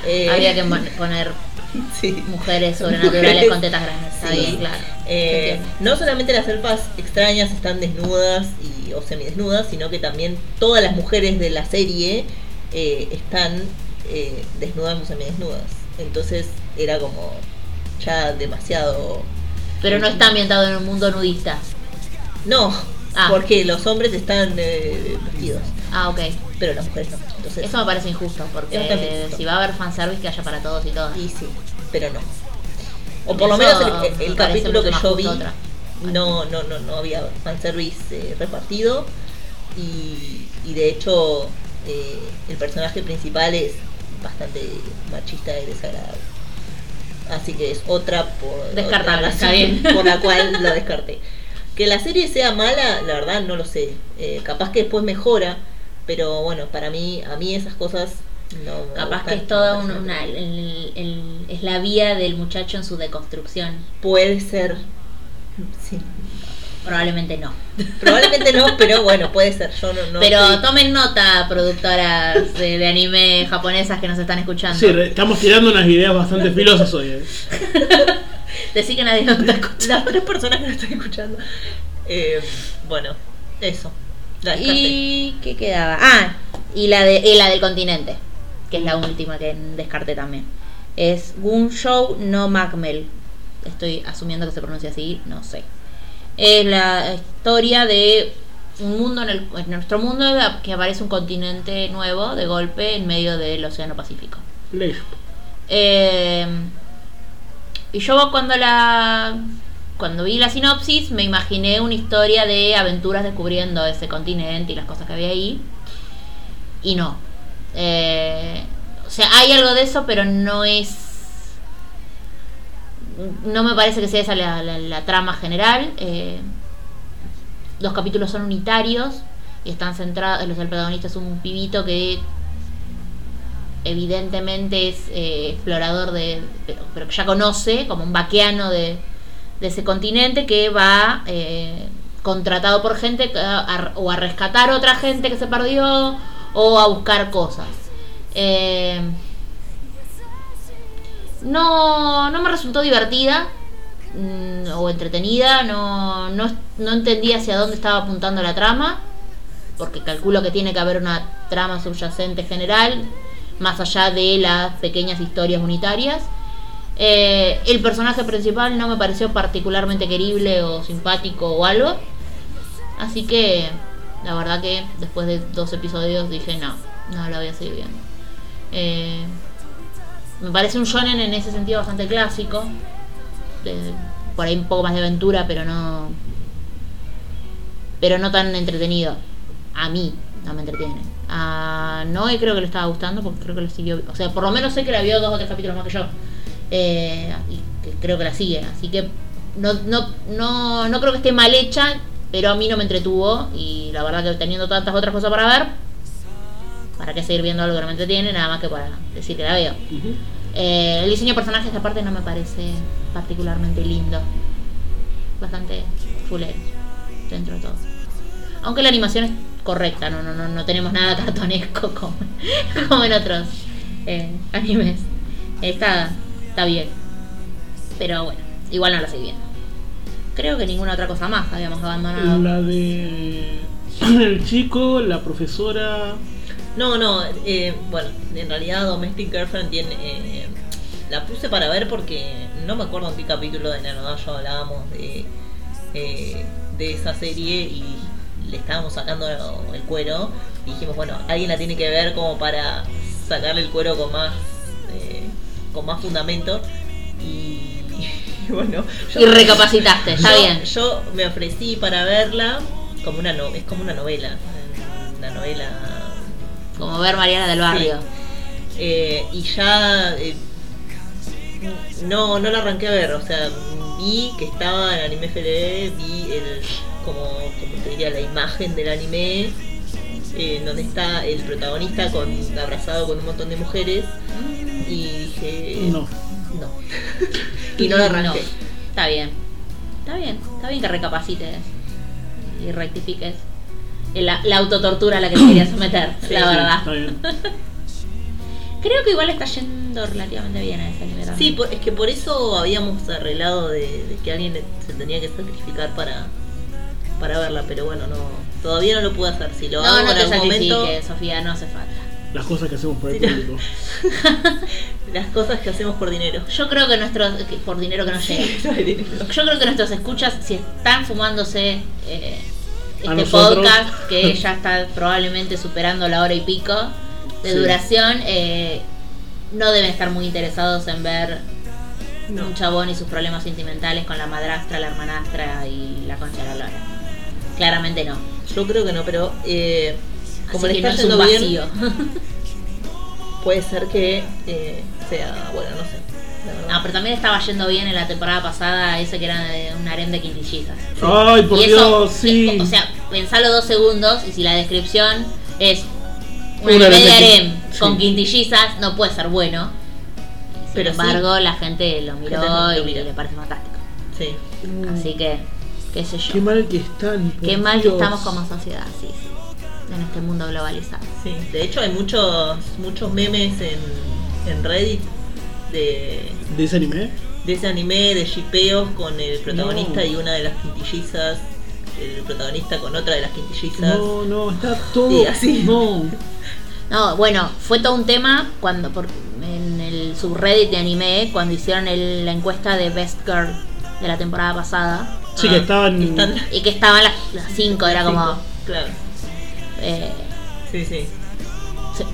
eh, Había que poner sí. mujeres sobrenaturales Mujeres. con tetas grandes. Está Sí. bien, claro. Eh, no solamente las elfas extrañas están desnudas y, o semidesnudas, sino que también todas las mujeres de la serie eh, están eh, desnudas o semidesnudas. Entonces era como ya demasiado Pero no está ambientado en un mundo nudista. No, Ah. porque los hombres están eh, vestidos, Ah, ok. pero las mujeres no. Entonces, Eso me parece injusto, porque si va a haber fanservice que haya para todos y todas. y sí, pero no. O por lo menos el, el me parece capítulo que yo vi, otra. no, no, no, no había fanservice eh, repartido. Y, y de hecho, eh, el personaje principal es bastante machista y desagradable. Así que es otra por Descartable, otra está razón bien. por la cual lo descarté. Que la serie sea mala, la verdad no lo sé. Eh, capaz que después mejora, pero bueno, para mí, a mí esas cosas no me Capaz que es toda una. el- el- es la vía del muchacho en su deconstrucción. Puede ser. Sí. Probablemente no. Probablemente no, pero bueno, puede ser. Yo no, no Pero estoy- tomen nota, productoras de, de anime japonesas que nos están escuchando. Sí, estamos tirando unas ideas bastante filosas hoy. eh. Decí que nadie nos está escuchando. las tres personas que nos están escuchando. Eh, bueno, eso. La. ¿Y qué quedaba? Ah, y la, de, y la del continente, que es la última que descarté también. Es Gunshow no Macmel. Estoy asumiendo que se pronuncia así, no sé. Es la historia de un mundo en, el, en nuestro mundo que aparece un continente nuevo de golpe en medio del Océano Pacífico. Eh, y yo cuando la cuando vi la sinopsis me imaginé una historia de aventuras descubriendo ese continente y las cosas que había ahí. Y no. Eh, o sea, hay algo de eso, pero no es. No me parece que sea esa la, la- la trama general. Eh, los capítulos son unitarios y están centrados. Del protagonista es un pibito que evidentemente es eh, explorador de pero, pero que ya conoce como un vaqueano de, ese continente que va eh, contratado por gente que- a- o a rescatar otra gente que se perdió o a buscar cosas Eh, no no me resultó divertida mm, o entretenida no, no no entendí hacia dónde estaba apuntando la trama porque calculo que tiene que haber una trama subyacente general, más allá de las pequeñas historias unitarias. Eh, el personaje principal no me pareció particularmente querible o simpático o algo. Así que la verdad que después de dos episodios dije no, no la voy a seguir viendo. Eh, me parece un shonen en ese sentido bastante clásico. por ahí un poco más de aventura, pero no. Pero no tan entretenido. A mí no me entretiene. A Noé creo que le estaba gustando porque creo que lo siguió. O sea, por lo menos sé que la vio dos o tres capítulos más que yo. Eh, y que creo que la sigue. Así que no, no, no, no creo que esté mal hecha, pero a mí no me entretuvo. Y la verdad que teniendo tantas otras cosas para ver, ¿para qué seguir viendo algo que no me entretiene? Nada más que para decir que la veo. Ujú. Eh, el diseño de personajes esta parte no me parece particularmente lindo. Bastante fulero dentro de todo. Aunque la animación es correcta, no, no, no, no tenemos nada cartonesco como, como en otros eh, animes. Está, está bien. Pero bueno, igual no la seguí viendo. Creo que ninguna otra cosa más habíamos abandonado. La de el chico, la profesora. No, no, eh, bueno, en realidad Domestic Girlfriend tiene... eh, la puse para ver porque no me acuerdo en qué capítulo de Nanodayo hablábamos de, eh, de esa serie y le estábamos sacando el cuero y dijimos, bueno, alguien la tiene que ver como para sacarle el cuero con más, eh, con más fundamento y, bueno... yo- Y recapacitaste, está yo- bien. Yo me ofrecí para verla como una no, es como una novela, una novela Como ver Mariana del Barrio. eh, y ya eh, no, no la arranqué a ver, o sea, vi que estaba en Anime FLV, vi el, como, como te diría, la imagen del anime, eh, en donde está el protagonista con, abrazado con un montón de mujeres, y dije, No. no. y no la arranqué. Está bien. Está bien. Está bien que recapacites y rectifiques. La, la autotortura a la que te querías someter, Sí, la sí, verdad. Está bien. Creo que igual está yendo relativamente bien a ese nivel. Sí, por- es que por eso habíamos arreglado de, de que alguien se tenía que sacrificar para, para verla, pero bueno, no todavía no lo pude hacer. Si lo no, hago no en te algún momento, Sofía, no hace falta. Las cosas que hacemos por el público. las cosas que hacemos por dinero. Yo creo que nuestros. que por dinero que no llegue. No hay dinero. Yo creo que nuestros escuchas, si están fumándose eh, este nosotros. podcast, que ya está probablemente superando la hora y pico de Sí. duración, eh, no deben estar muy interesados en ver No. un chabón y sus problemas sentimentales con la madrastra, la hermanastra y la concha de la lora. Claramente no. Yo creo que no, pero eh, como le está no es un yendo bien, vacío. puede ser que eh, sea, bueno, no sé. No, pero también estaba yendo bien en la temporada pasada ese que era de un harem de quintillizas. Ay, por y eso, Dios, sí. O sea, pensalo dos segundos y si la descripción es un harem de harem con quintillizas, no puede ser bueno. Sin Pero embargo, la gente lo miró Gente y mira. le parece fantástico. Sí. Así que, qué sé yo. Qué mal que están. por Qué mal que estamos como sociedad, sí, sí. En este mundo globalizado. Sí, de hecho hay muchos muchos memes en, en Reddit de, ¿De ese anime? de ese anime de shipeos con el protagonista No. y una de las quintillizas, el protagonista con otra de las quintillizas. No, no, está todo. Sí, así. No. No, bueno, fue todo un tema cuando por, en el subreddit de anime, cuando hicieron el- la encuesta de Best Girl de la temporada pasada. Sí, Ah, que estaban. están- Y que estaban las, las cinco, era como Claro, eh, sí, sí.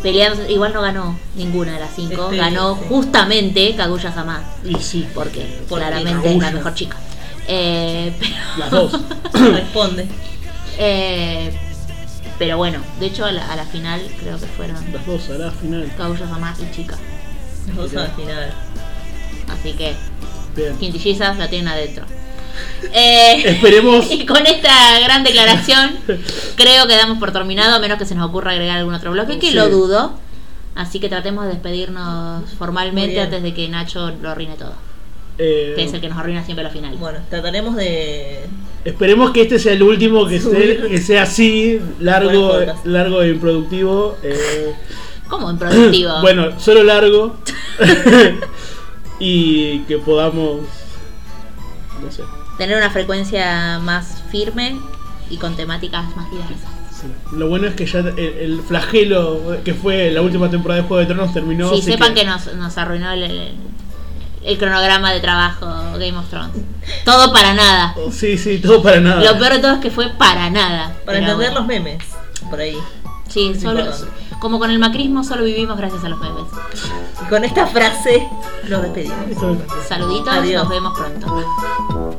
Peleando. Igual no ganó ninguna de las cinco, Este, ganó sí. justamente Kaguya Sama, Y sí, porque Porque claramente es la Kaguya. mejor chica. Eh, pero, las dos. Responde. eh, pero bueno, de hecho a la, a la final creo que fueron las dos, a la final. Kaguya Sama y chica. Los dos al final. Así que Bien. quintillizas la tienen adentro. Eh, Esperemos. Y con esta gran declaración, creo que damos por terminado, a menos que se nos ocurra agregar algún otro bloque, que Sí. lo dudo. Así que tratemos de despedirnos formalmente antes de que Nacho lo arruine todo. eh, Que es el que nos arruina siempre la final. Bueno, trataremos de. Esperemos que este sea el último que, esté, que sea así, largo, largo e improductivo. eh, ¿Cómo improductivo? bueno, solo largo. y que podamos. No sé. Tener una frecuencia más firme y con temáticas más diversas. sí. Lo bueno es que ya el, el flagelo que fue la última temporada de Juego de Tronos terminó. sí, así sepan que, nos, nos arruinó el, el- el cronograma de trabajo Game of Thrones. Todo para nada. Sí, sí, todo para nada. Lo peor de todo es que fue para nada. Para entender bueno. los memes. Por ahí. Sí, solo. Como con el macrismo, solo vivimos gracias a los memes. Y con esta frase nos despedimos. Saluditos, Adiós. nos vemos pronto.